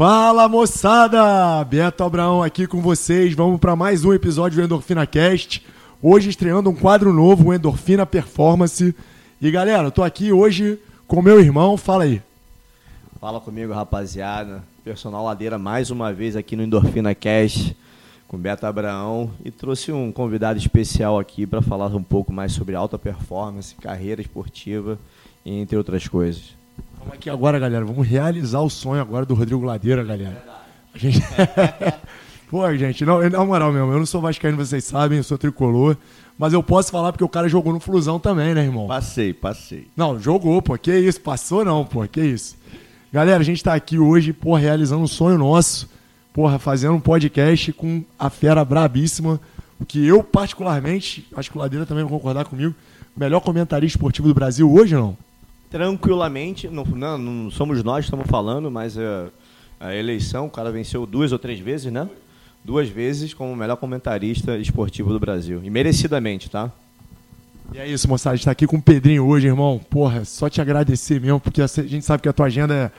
Fala moçada! Beto Abraão aqui com vocês. Vamos para mais um episódio do Endorfina Cast. Hoje estreando um quadro novo, o Endorfina Performance. E galera, eu tô aqui hoje com meu irmão. Fala aí. Fala comigo, rapaziada. Personal Ladeira mais uma vez aqui no Endorfina Cast com Beto Abraão e trouxe um convidado especial aqui para falar um pouco mais sobre alta performance, carreira esportiva entre outras coisas. Vamos aqui agora, galera. Vamos realizar o sonho agora do Rodrigo Ladeira, galera. A gente... Pô, gente, não, na moral mesmo, eu não sou vascaíno, vocês sabem, eu sou tricolor. Mas eu posso falar porque o cara jogou no Flusão também, né, irmão? Passei, passei. Não, jogou, pô. Que isso? Passou não, pô. Que isso? Galera, a gente tá aqui hoje, pô, realizando um sonho nosso. Porra, fazendo um podcast com a fera brabíssima. O que eu, particularmente, acho que o Ladeira também vai concordar comigo, melhor comentarista esportivo do Brasil hoje, não? Tranquilamente, não, não, não somos nós que estamos falando, mas a, a eleição, o cara venceu duas ou três vezes, né? Duas vezes como o melhor comentarista esportivo do Brasil. E merecidamente, tá? E é isso, moçada. A gente tá aqui com o Pedrinho hoje, irmão. Porra, só te agradecer mesmo, porque a gente sabe que a tua agenda é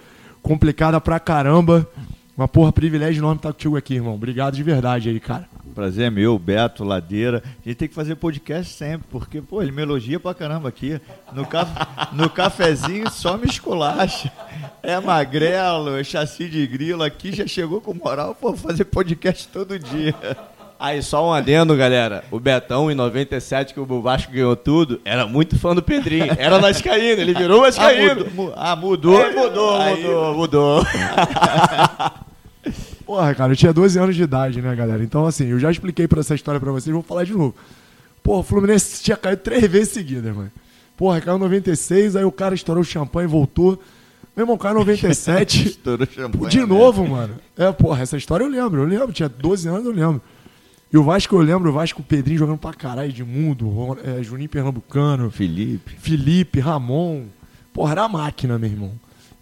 complicada pra caramba. Uma porra, privilégio enorme estar contigo aqui, irmão. Obrigado de verdade aí, cara. Prazer é meu, Beto, Ladeira. A gente tem que fazer podcast sempre, porque, pô, ele me elogia pra caramba aqui. No, ca... no cafezinho só me esculacha. É magrelo, é chassi de grilo. Aqui já chegou com moral, pô, fazer podcast todo dia. Aí, só um adendo, galera. O Betão, em 97, que o Vasco ganhou tudo, era muito fã do Pedrinho. Era Vascaíno, ele virou Vascaíno. Ah, mudou? Ah, mudou? É, mudou, Aí... mudou, mudou. Porra, cara, eu tinha 12 anos de idade, né, galera? Então, assim, eu já expliquei pra essa história pra vocês, vou falar de novo. Porra, o Fluminense tinha caído três vezes seguidas, mano. Porra, caiu em 96, aí o cara estourou o champanhe e voltou. Meu irmão, caiu em 97. estourou o champanhe. De novo, mano. É, porra, essa história eu lembro, eu lembro. Tinha 12 anos, eu lembro. E o Vasco, eu lembro, o Vasco, o Pedrinho jogando pra caralho, de mundo, é, Juninho Pernambucano. Felipe. Felipe, Ramon. Porra, era a máquina, meu irmão.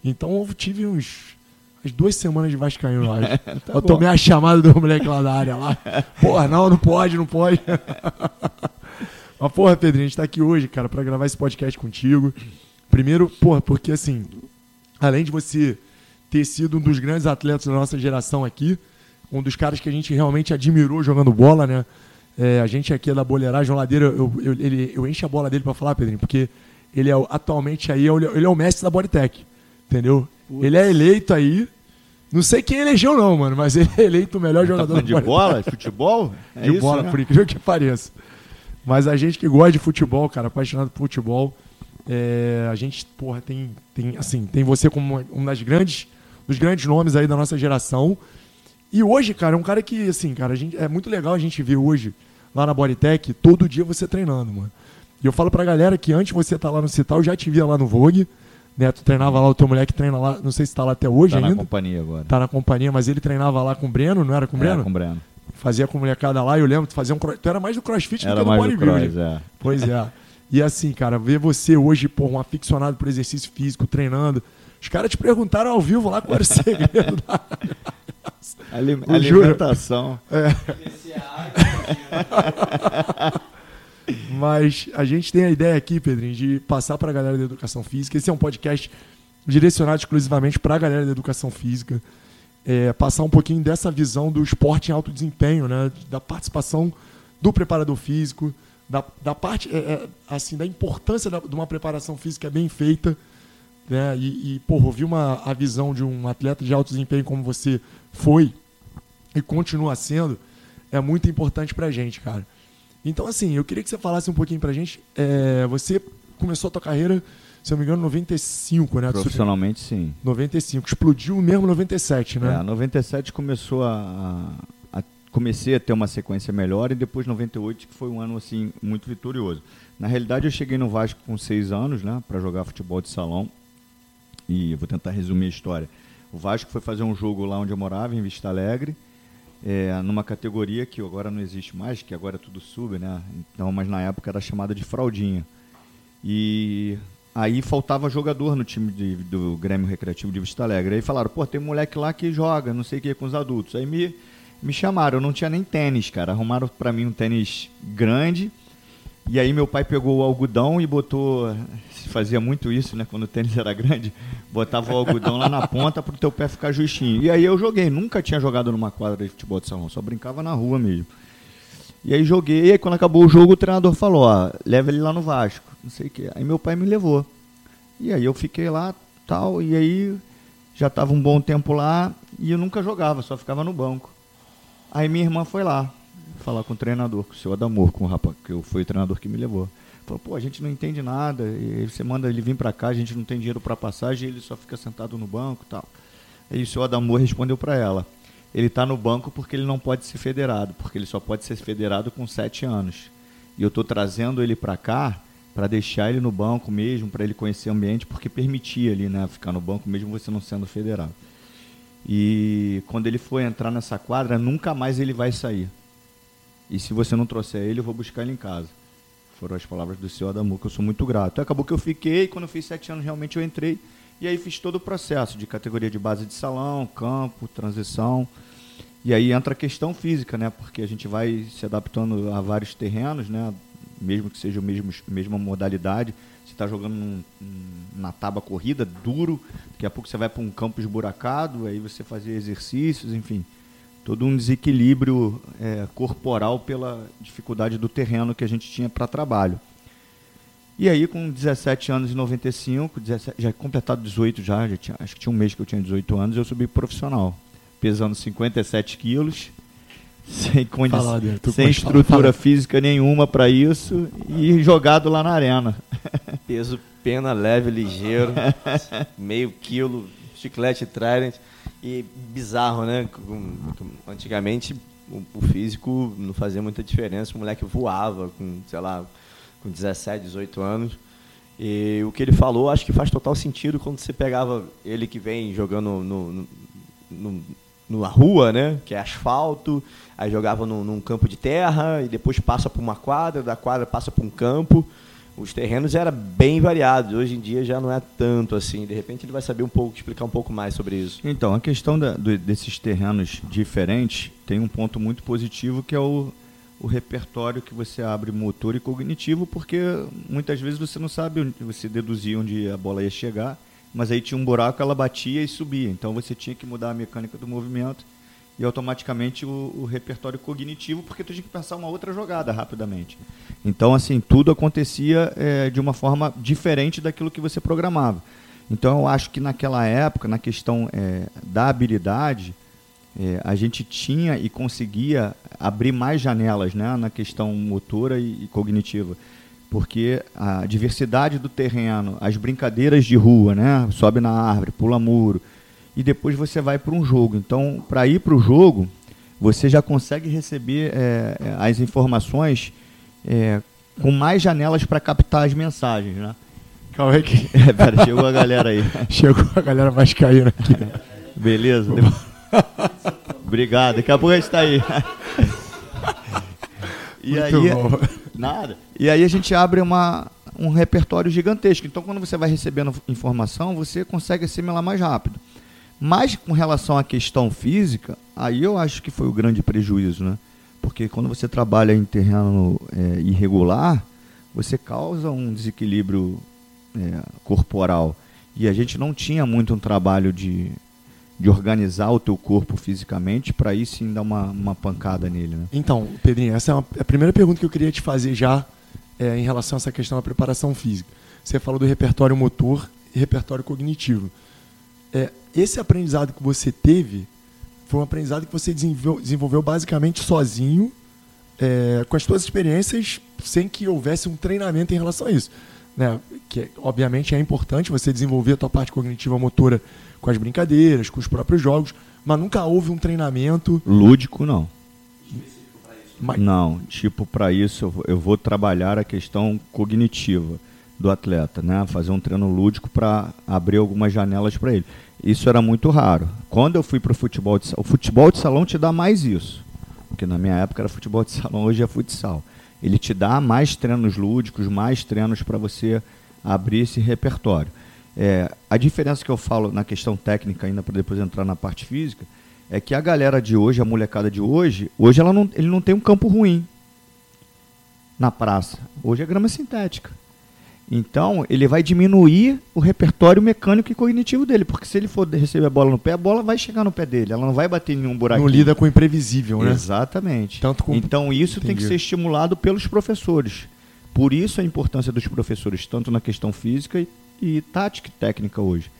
Então eu tive uns. As duas semanas de Vascaíno lá. tá eu tomei a chamada do moleque lá da área lá. Porra, não, não pode, não pode. Mas, porra, Pedrinho, a gente tá aqui hoje, cara, para gravar esse podcast contigo. Primeiro, porra, porque assim, além de você ter sido um dos grandes atletas da nossa geração aqui, um dos caras que a gente realmente admirou jogando bola, né? É, a gente aqui é da boleiragem, Ladeira, eu, eu, ele, eu encho a bola dele para falar, Pedrinho, porque ele é atualmente aí, ele é o mestre da Bodytech, entendeu? Putz. Ele é eleito aí, não sei quem elegeu não, mano, mas ele é eleito o melhor tá jogador de bola, de futebol? É de isso, bola, né? por incrível que pareça. Mas a gente que gosta de futebol, cara, apaixonado por futebol, é, a gente, porra, tem, tem, assim, tem você como um das grandes, dos grandes nomes aí da nossa geração, e hoje, cara, é um cara que, assim, cara, gente, é muito legal a gente ver hoje, lá na Bodytech, todo dia você treinando, mano. E eu falo pra galera que antes você tá lá no Cital, eu já te via lá no Vogue, né? Tu treinava lá, o teu moleque treina lá, não sei se tá lá até hoje tá ainda. Tá na companhia agora. Tá na companhia, mas ele treinava lá com o Breno, não era com o Breno? Era com o Breno. Fazia com a molecada lá, eu lembro, tu fazia um Tu era mais do crossfit era do que do bodybuilding. É. Pois é. E assim, cara, ver você hoje, pô, um aficionado por exercício físico, treinando. Os caras te perguntaram ao vivo lá qual era o segredo da. Alim alimentação. É. Mas a gente tem a ideia aqui, Pedrinho, de passar para a galera da educação física. Esse é um podcast direcionado exclusivamente para a galera da educação física. É, passar um pouquinho dessa visão do esporte em alto desempenho, né? da participação do preparador físico, da, da parte, é, é, assim, da importância da, de uma preparação física bem feita. Né? E, e porra, ouvir uma, a visão de um atleta de alto desempenho como você foi e continua sendo, é muito importante pra gente, cara. Então, assim, eu queria que você falasse um pouquinho pra gente. É, você começou a tua carreira, se eu não me engano, em 95, né? Profissionalmente, sim. 95. Explodiu mesmo em 97, né? É, 97 começou a, a, Comecei a ter uma sequência melhor e depois 98, que foi um ano, assim, muito vitorioso. Na realidade, eu cheguei no Vasco com seis anos, né? Pra jogar futebol de salão. E vou tentar resumir a história. O Vasco foi fazer um jogo lá onde eu morava, em Vista Alegre, é, numa categoria que agora não existe mais, que agora tudo sube, né? Então, mas na época era chamada de fraldinha. E aí faltava jogador no time de, do Grêmio Recreativo de Vista Alegre. Aí falaram, pô, tem um moleque lá que joga, não sei o que, com os adultos. Aí me, me chamaram, eu não tinha nem tênis, cara. Arrumaram para mim um tênis grande E aí meu pai pegou o algodão e botou, se fazia muito isso, né, quando o tênis era grande, botava o algodão lá na ponta para o teu pé ficar justinho. E aí eu joguei, nunca tinha jogado numa quadra de futebol de salão, só brincava na rua mesmo. E aí joguei, e aí quando acabou o jogo, o treinador falou, ó, leva ele lá no Vasco, não sei o quê. Aí meu pai me levou. E aí eu fiquei lá, tal, e aí já estava um bom tempo lá e eu nunca jogava, só ficava no banco. Aí minha irmã foi lá, falar com o treinador, com o seu Adamor, com o rapaz, que foi o treinador que me levou. Falou, pô, a gente não entende nada, e você manda ele vir para cá, a gente não tem dinheiro para passagem, ele só fica sentado no banco tal. Aí o seu Adamor respondeu para ela, ele está no banco porque ele não pode ser federado, porque ele só pode ser federado com sete anos. E eu estou trazendo ele para cá para deixar ele no banco mesmo, para ele conhecer o ambiente, porque permitia ali, né, ficar no banco mesmo você não sendo federado. E quando ele for entrar nessa quadra, nunca mais ele vai sair. E se você não trouxer ele, eu vou buscar ele em casa. Foram as palavras do senhor Adamu, que eu sou muito grato. Acabou que eu fiquei, quando eu fiz sete anos, realmente eu entrei. E aí fiz todo o processo de categoria de base de salão, campo, transição. E aí entra a questão física, né? Porque a gente vai se adaptando a vários terrenos, né? Mesmo que seja a mesma, modalidade. Você está jogando na tábua corrida, duro. Daqui a pouco você vai para um campo esburacado, aí você fazia exercícios, enfim todo um desequilíbrio é, corporal pela dificuldade do terreno que a gente tinha para trabalho. E aí, com 17 anos e 95, 17, já completado 18 já, já tinha, acho que tinha um mês que eu tinha 18 anos, eu subi profissional, pesando 57 quilos, sem, condição, sem estrutura física nenhuma para isso e jogado lá na arena. Peso pena leve, ligeiro, meio quilo, chiclete Trident. E bizarro, né? Antigamente o, físico não fazia muita diferença. O moleque voava com, sei lá, com 17, 18 anos. E o que ele falou, acho que faz total sentido quando você pegava ele que vem jogando no, no, no, na rua, né? Que é asfalto, aí jogava num, num campo de terra e depois passa por uma quadra, da quadra passa por um campo os terrenos era bem variados. Hoje em dia já não é tanto assim. De repente ele vai saber um pouco, explicar um pouco mais sobre isso. Então, a questão da, do, desses terrenos diferentes tem um ponto muito positivo que é o, o repertório que você abre motor e cognitivo, porque muitas vezes você não sabe, você deduzia onde a bola ia chegar, mas aí tinha um buraco, ela batia e subia. Então você tinha que mudar a mecânica do movimento e automaticamente o, o, repertório cognitivo, porque tu tinha que pensar uma outra jogada rapidamente. Então, assim, tudo acontecia é, de uma forma diferente daquilo que você programava. Então, eu acho que naquela época, na questão é, da habilidade, é, a gente tinha e conseguia abrir mais janelas né, na questão motora e, e cognitiva porque a diversidade do terreno, as brincadeiras de rua, né? Sobe na árvore, pula muro, e depois você vai para um jogo. Então, para ir para o jogo, você já consegue receber é, é, as informações é, com mais janelas para captar as mensagens, né? Calma aí que... É, pera, chegou a galera aí. chegou a galera vascaína aqui. Beleza. Obrigado, daqui a pouco a gente está aí. e Muito aí, bom. nada. E aí a gente abre uma, um repertório gigantesco. Então, quando você vai recebendo informação, você consegue assimilar mais rápido. Mas com relação à questão física, aí eu acho que foi o grande prejuízo, né? Porque quando você trabalha em terreno é, irregular, você causa um desequilíbrio é, corporal. E a gente não tinha muito um trabalho de, de organizar o teu corpo fisicamente para aí sim dar uma, uma pancada nele. Né? Então, Pedrinho, essa é uma, a primeira pergunta que eu queria te fazer já é, em relação a essa questão da preparação física. Você falou do repertório motor e repertório cognitivo. É, esse aprendizado que você teve foi um aprendizado que você desenvolveu, desenvolveu basicamente sozinho, é, com as suas experiências, sem que houvesse um treinamento em relação a isso. Né? Que, obviamente, é importante você desenvolver a tua parte cognitiva motora com as brincadeiras, com os próprios jogos, mas nunca houve um treinamento... Lúdico, não. Mas... Não, tipo, para isso eu vou trabalhar a questão cognitiva do atleta, né? Fazer um treino lúdico para abrir algumas janelas para ele. Isso era muito raro. Quando eu fui para o futebol de salão, o futebol de salão te dá mais isso, porque na minha época era futebol de salão, hoje é futsal. Ele te dá mais treinos lúdicos, mais treinos para você abrir esse repertório. É, a diferença que eu falo na questão técnica, ainda para depois entrar na parte física, é que a galera de hoje, a molecada de hoje, hoje ela não, ele não tem um campo ruim. na praça. Hoje é grama sintética. Então, ele vai diminuir o repertório mecânico e cognitivo dele, porque se ele for receber a bola no pé, a bola vai chegar no pé dele, ela não vai bater em nenhum buraquinho. Não lida com o imprevisível, né? Exatamente. Tanto com... Então, isso Entendi. tem que ser estimulado pelos professores. Por isso a importância dos professores, tanto na questão física e, e tática e técnica hoje.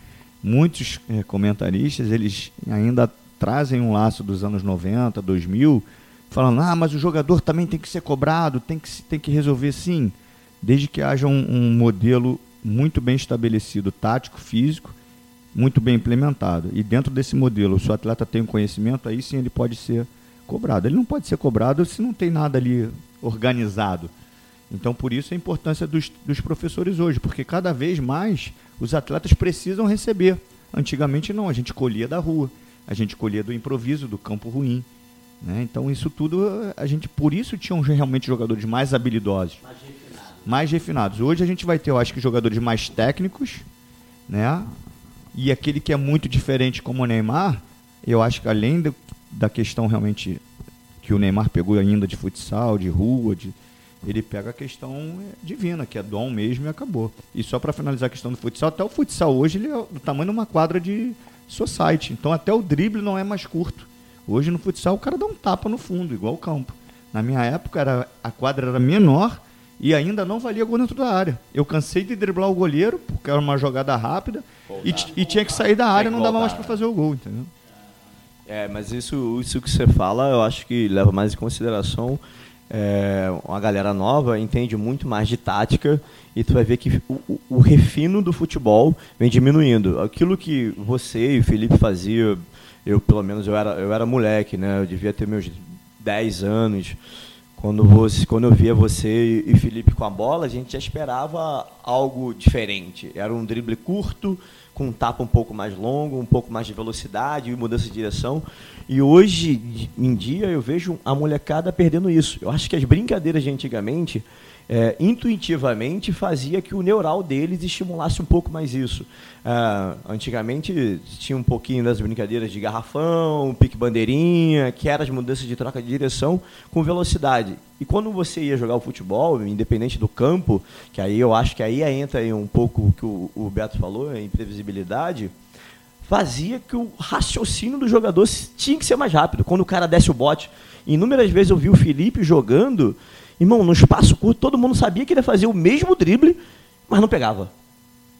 Muitos é, comentaristas, eles ainda trazem um laço dos anos 90, 2000, falando, ah, mas o jogador também tem que ser cobrado, tem que, tem que resolver sim desde que haja um, um modelo muito bem estabelecido, tático, físico, muito bem implementado. E dentro desse modelo, se o atleta tem um conhecimento, aí sim ele pode ser cobrado. Ele não pode ser cobrado se não tem nada ali organizado. Então, por isso a importância dos, dos professores hoje, porque cada vez mais os atletas precisam receber. Antigamente não, a gente colhia da rua, a gente colhia do improviso, do campo ruim. Né? Então, isso tudo, a gente, por isso tinham realmente jogadores mais habilidosos mais refinados. Hoje a gente vai ter, eu acho que, jogadores mais técnicos, né? E aquele que é muito diferente como o Neymar, eu acho que além do, da questão realmente que o Neymar pegou ainda de futsal, de rua, de, ele pega a questão divina, que é dom mesmo e acabou. E só para finalizar a questão do futsal, até o futsal hoje ele é do tamanho de uma quadra de society. Então até o drible não é mais curto. Hoje no futsal o cara dá um tapa no fundo, igual o campo. Na minha época era, a quadra era menor e ainda não valia gol dentro da área. Eu cansei de driblar o goleiro, porque era uma jogada rápida, e, e, tinha que sair da área, não dava mais para fazer o gol, entendeu? É, mas isso, isso que você fala, eu acho que leva mais em consideração. É, uma galera nova entende muito mais de tática e tu vai ver que o, o, o refino do futebol vem diminuindo. Aquilo que você e o Felipe fazia, eu pelo menos eu era, eu era moleque, né? Eu devia ter meus 10 anos. Quando, você, quando eu via você e Felipe com a bola, a gente já esperava algo diferente. Era um drible curto, com um tapa um pouco mais longo, um pouco mais de velocidade e mudança de direção. E hoje em dia eu vejo a molecada perdendo isso. Eu acho que as brincadeiras de antigamente é, intuitivamente fazia que o neural deles estimulasse um pouco mais isso. É, antigamente tinha um pouquinho das brincadeiras de garrafão, pique bandeirinha, que eram as mudanças de troca de direção com velocidade. E quando você ia jogar o futebol, independente do campo, que aí eu acho que aí entra aí um pouco o que o, o Beto falou, a imprevisibilidade, fazia que o raciocínio do jogador tinha que ser mais rápido. Quando o cara desce o bote, inúmeras vezes eu vi o Felipe jogando Irmão, no espaço curto, todo mundo sabia que ele ia fazer o mesmo drible, mas não pegava.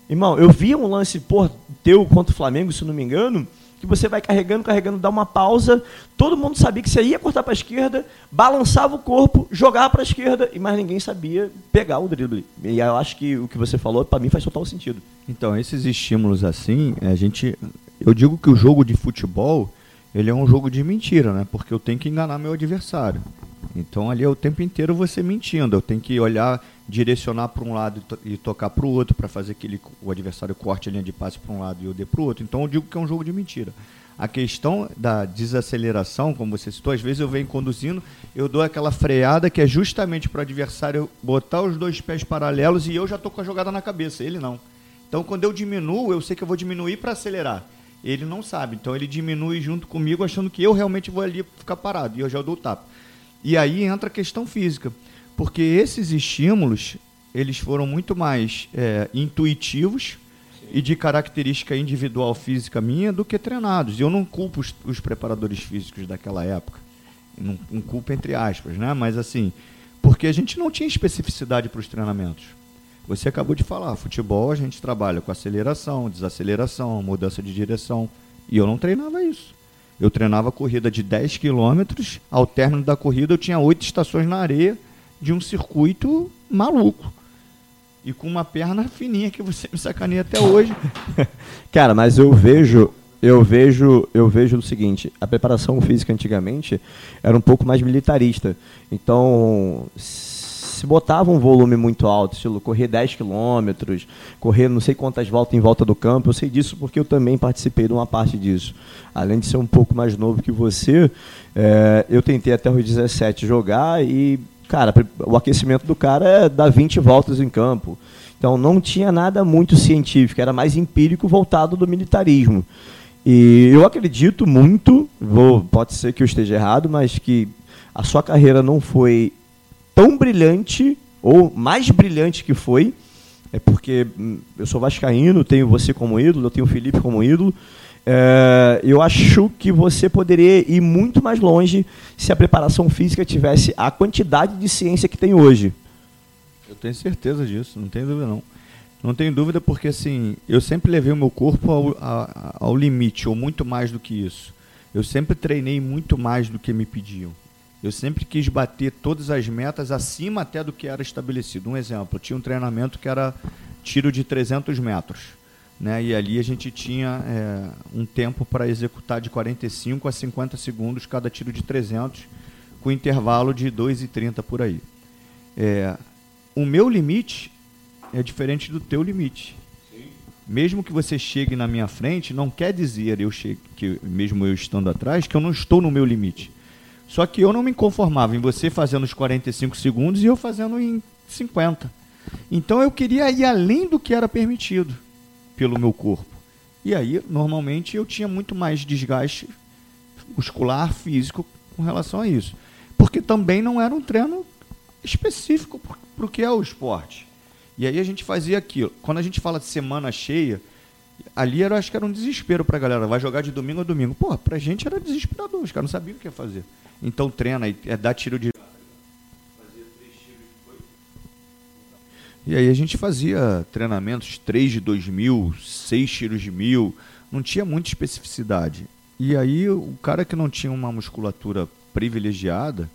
Irmão, eu via um lance, pô, teu contra o Flamengo, se não me engano, que você vai carregando, carregando, dá uma pausa, todo mundo sabia que você ia cortar para a esquerda, balançava o corpo, jogava para a esquerda, mas ninguém sabia pegar o drible. E eu acho que o que você falou, para mim, faz total sentido. Então, esses estímulos assim, a gente. Eu digo que o jogo de futebol, ele é um jogo de mentira, né? Porque eu tenho que enganar meu adversário. Então ali é o tempo inteiro você mentindo. Eu tenho que olhar, direcionar para um lado e, to tocar para o outro para fazer que ele, o adversário corte a linha de passe para um lado e eu dê para o outro. Então eu digo que é um jogo de mentira. A questão da desaceleração, como você citou, às vezes eu venho conduzindo, eu dou aquela freada que é justamente para o adversário botar os dois pés paralelos e eu já estou com a jogada na cabeça, ele não. Então quando eu diminuo, eu sei que eu vou diminuir para acelerar. Ele não sabe, então ele diminui junto comigo achando que eu realmente vou ali ficar parado e eu já dou o tapa. E aí entra a questão física, porque esses estímulos eles foram muito mais é, intuitivos Sim. e de característica individual física minha do que treinados. E eu não culpo os, os preparadores físicos daquela época, não, não culpo entre aspas, né? Mas assim, porque a gente não tinha especificidade para os treinamentos. Você acabou de falar, futebol a gente trabalha com aceleração, desaceleração, mudança de direção, e eu não treinava isso. Eu treinava corrida de 10 quilômetros, ao término da corrida eu tinha oito estações na areia de um circuito maluco. E com uma perna fininha que você me sacaneia até hoje. Cara, mas eu vejo, eu vejo, eu vejo o seguinte, a preparação física antigamente era um pouco mais militarista. Então, se botava um volume muito alto, estilo correr 10 quilômetros, correr não sei quantas voltas em volta do campo, eu sei disso porque eu também participei de uma parte disso. Além de ser um pouco mais novo que você, é, eu tentei até os 17 jogar e, cara, o aquecimento do cara é dar 20 voltas em campo. Então não tinha nada muito científico, era mais empírico voltado do militarismo. E eu acredito muito, vou, pode ser que eu esteja errado, mas que a sua carreira não foi tão brilhante, ou mais brilhante que foi, é porque hum, eu sou vascaíno, tenho você como ídolo, eu tenho o Felipe como ídolo, é, eu acho que você poderia ir muito mais longe se a preparação física tivesse a quantidade de ciência que tem hoje. Eu tenho certeza disso, não tenho dúvida não. Não tenho dúvida porque assim, eu sempre levei o meu corpo ao, ao limite, ou muito mais do que isso. Eu sempre treinei muito mais do que me pediam. Eu sempre quis bater todas as metas acima até do que era estabelecido. Um exemplo, tinha um treinamento que era tiro de 300 metros. Né? E ali a gente tinha é, um tempo para executar de 45 a 50 segundos cada tiro de 300, com intervalo de 2,30 por aí. É, o meu limite é diferente do teu limite. Sim. Mesmo que você chegue na minha frente, não quer dizer eu chegue, que mesmo eu estando atrás que eu não estou no meu limite. Só que eu não me conformava em você fazendo os 45 segundos e eu fazendo em 50. Então eu queria ir além do que era permitido pelo meu corpo. E aí, normalmente, eu tinha muito mais desgaste muscular, físico com relação a isso. Porque também não era um treino específico para o que é o esporte. E aí a gente fazia aquilo. Quando a gente fala de semana cheia, ali eu acho que era um desespero para a galera. Vai jogar de domingo a domingo. Pô, para a gente era desesperador. Os caras não sabiam o que ia fazer. Então treina, é dar tiro de. E aí a gente fazia treinamentos 3 de 2 mil, 6 tiros de mil, não tinha muita especificidade. E aí o cara que não tinha uma musculatura privilegiada,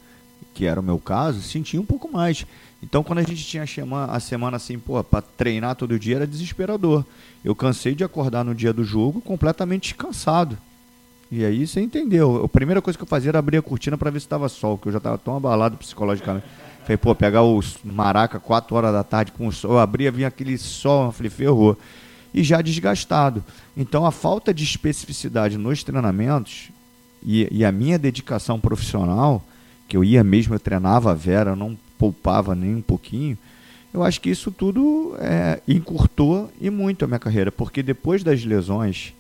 que era o meu caso, sentia um pouco mais. Então quando a gente tinha a semana assim, pô, para treinar todo dia era desesperador. Eu cansei de acordar no dia do jogo completamente cansado. E aí você entendeu. A primeira coisa que eu fazia era abrir a cortina para ver se estava sol, que eu já estava tão abalado psicologicamente. Falei, pô, pegar os maraca 4 horas da tarde com o sol, eu abria, vinha aquele sol, eu falei, ferrou. E já desgastado. Então a falta de especificidade nos treinamentos e, e a minha dedicação profissional, que eu ia mesmo, eu treinava a Vera, não poupava nem um pouquinho, eu acho que isso tudo é, encurtou e muito a minha carreira, porque depois das lesões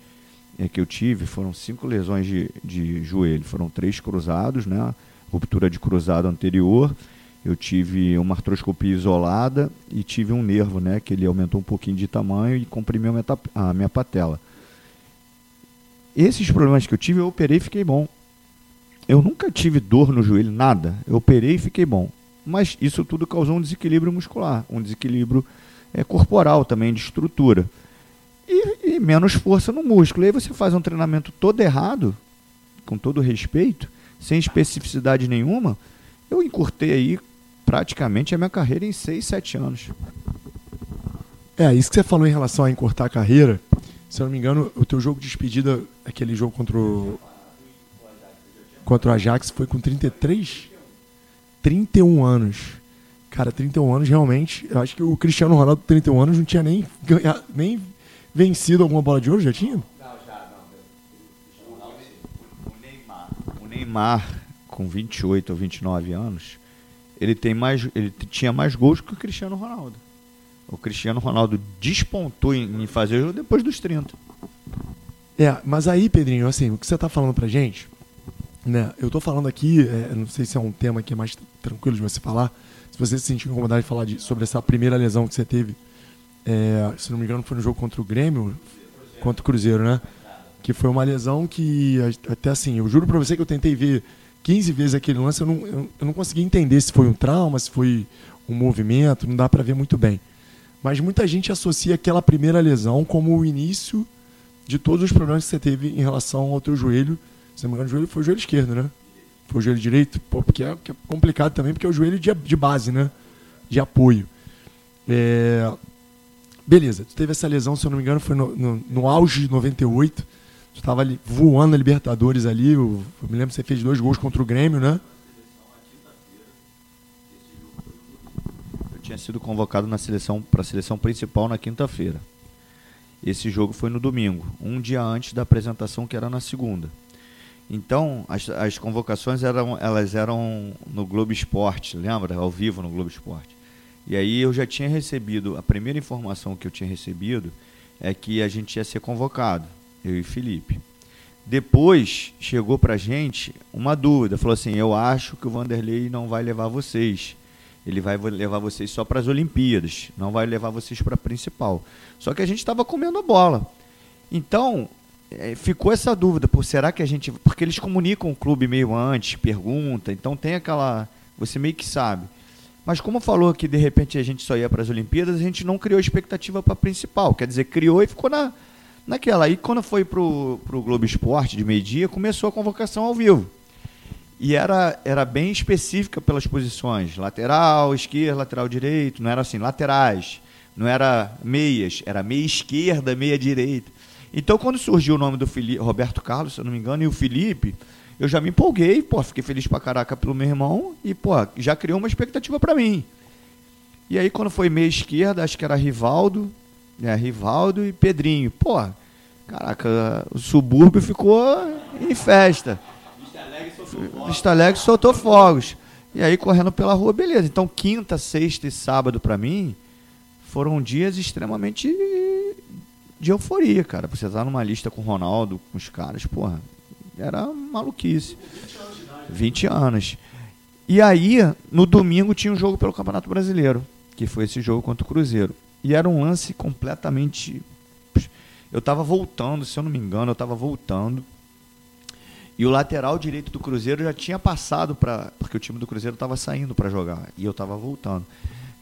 que eu tive foram cinco lesões de, de joelho. Foram três cruzados, né? Ruptura de cruzado anterior. Eu tive uma artroscopia isolada e tive um nervo, né? Que ele aumentou um pouquinho de tamanho e comprimiu a minha patela. Esses problemas que eu tive, eu operei e fiquei bom. Eu nunca tive dor no joelho, nada. Eu operei e fiquei bom. Mas isso tudo causou um desequilíbrio muscular, um desequilíbrio é, corporal também, de estrutura e, e menos força no músculo. E aí você faz um treinamento todo errado, com todo respeito, sem especificidade nenhuma, eu encurtei aí praticamente a minha carreira em 6, 7 anos. É, isso que você falou em relação a encurtar a carreira, se eu não me engano, o teu jogo de despedida, aquele jogo contra o, contra o Ajax, foi com 33? 31 anos. Cara, 31 anos realmente, eu acho que o Cristiano Ronaldo, 31 anos, não tinha nem, ganhado, nem vencido alguma bola de ouro? Já tinha? Não, já não. O Neymar, o Neymar, com 28 ou 29 anos, ele, tem mais, ele tinha mais gols que o Cristiano Ronaldo. O Cristiano Ronaldo despontou em, em fazer jogo depois dos 30. É, mas aí, Pedrinho, assim, o que você está falando pra gente, né? Eu estou falando aqui, é, não sei se é um tema que é mais tranquilo de você falar, se você se sentir incomodado de falar de, sobre essa primeira lesão que você teve é, se não me engano, foi no jogo contra o Grêmio, contra o Cruzeiro, né? Que foi uma lesão que, até assim, eu juro pra você que eu tentei ver 15 vezes aquele lance, eu não, eu, eu não consegui entender se foi um trauma, se foi um movimento, não dá para ver muito bem. Mas muita gente associa aquela primeira lesão como o início de todos os problemas que você teve em relação ao teu joelho. Se não me engano, o joelho foi o joelho esquerdo, né? Foi o joelho direito, pô, porque é, é complicado também, porque é o joelho de, de base, né? De apoio. É, Beleza, tu teve essa lesão, se eu não me engano, foi no, no, no auge de 98. Tu estava ali voando na Libertadores ali. Eu, eu, me lembro que você fez dois gols contra o Grêmio, né? Eu tinha sido convocado na seleção para a seleção principal na quinta-feira. Esse jogo foi no domingo, um dia antes da apresentação que era na segunda. Então, as, as convocações eram, elas eram no Globo Esporte, lembra? Ao vivo no Globo Esporte. E aí eu já tinha recebido, a primeira informação que eu tinha recebido é que a gente ia ser convocado, eu e Felipe. Depois chegou pra gente uma dúvida, falou assim: "Eu acho que o Vanderlei não vai levar vocês". Ele vai levar vocês só para as Olimpíadas, não vai levar vocês para a principal. Só que a gente estava comendo a bola. Então, é, ficou essa dúvida, por será que a gente. Porque eles comunicam o clube meio antes, pergunta, então tem aquela. Você meio que sabe. Mas como falou que de repente a gente só ia para as Olimpíadas, a gente não criou expectativa para a principal. Quer dizer, criou e ficou na, naquela. Aí quando foi para o Globo Esporte de meio-dia, começou a convocação ao vivo. E era, era bem específica pelas posições. Lateral, esquerda, lateral direito. Não era assim, laterais. Não era meias, era meia esquerda, meia direita. Então quando surgiu o nome do Roberto Carlos, se eu não me engano, e o Felipe, eu já me empolguei, pô, fiquei feliz pra caraca pelo meu irmão e, pô, já criou uma expectativa para mim. E aí quando foi meia esquerda, acho que era Rivaldo, né, Rivaldo e Pedrinho. Pô, caraca, o subúrbio ficou em festa. Vista Alegre soltou fogos. E aí correndo pela rua, beleza. Então quinta, sexta e sábado para mim foram dias extremamente de euforia, cara. Você tá numa lista com o Ronaldo, com os caras, porra, era maluquice. 20 anos. E aí, no domingo, tinha um jogo pelo Campeonato Brasileiro, que foi esse jogo contra o Cruzeiro. E era um lance completamente. Eu estava voltando, se eu não me engano, eu estava voltando. E o lateral direito do Cruzeiro já tinha passado para. Porque o time do Cruzeiro estava saindo para jogar. E eu estava voltando.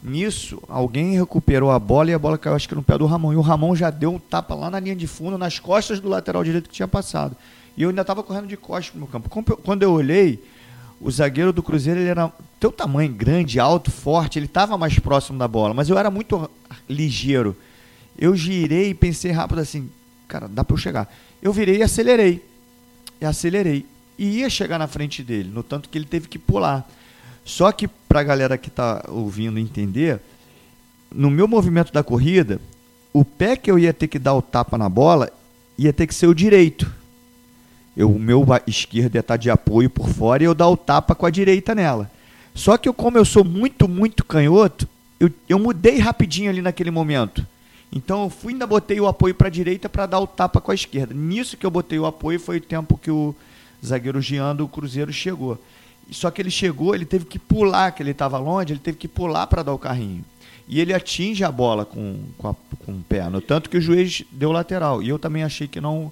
Nisso, alguém recuperou a bola e a bola caiu, acho que no pé do Ramon. E o Ramon já deu um tapa lá na linha de fundo, nas costas do lateral direito que tinha passado. E eu ainda estava correndo de costas meu campo. Quando eu olhei, o zagueiro do Cruzeiro ele era teu tamanho grande, alto, forte, ele estava mais próximo da bola, mas eu era muito ligeiro. Eu girei e pensei rápido assim, cara, dá para eu chegar. Eu virei e acelerei. E acelerei. E ia chegar na frente dele, no tanto que ele teve que pular. Só que para a galera que está ouvindo entender, no meu movimento da corrida, o pé que eu ia ter que dar o tapa na bola ia ter que ser o direito. Eu, o meu esquerdo ia estar de apoio por fora e eu dar o tapa com a direita nela. Só que eu, como eu sou muito, muito canhoto, eu, eu mudei rapidinho ali naquele momento. Então eu fui ainda botei o apoio para a direita para dar o tapa com a esquerda. Nisso que eu botei o apoio foi o tempo que o zagueiro Gian do Cruzeiro chegou. Só que ele chegou, ele teve que pular, que ele estava longe, ele teve que pular para dar o carrinho. E ele atinge a bola com, com, a, com o pé, no tanto que o juiz deu lateral. E eu também achei que não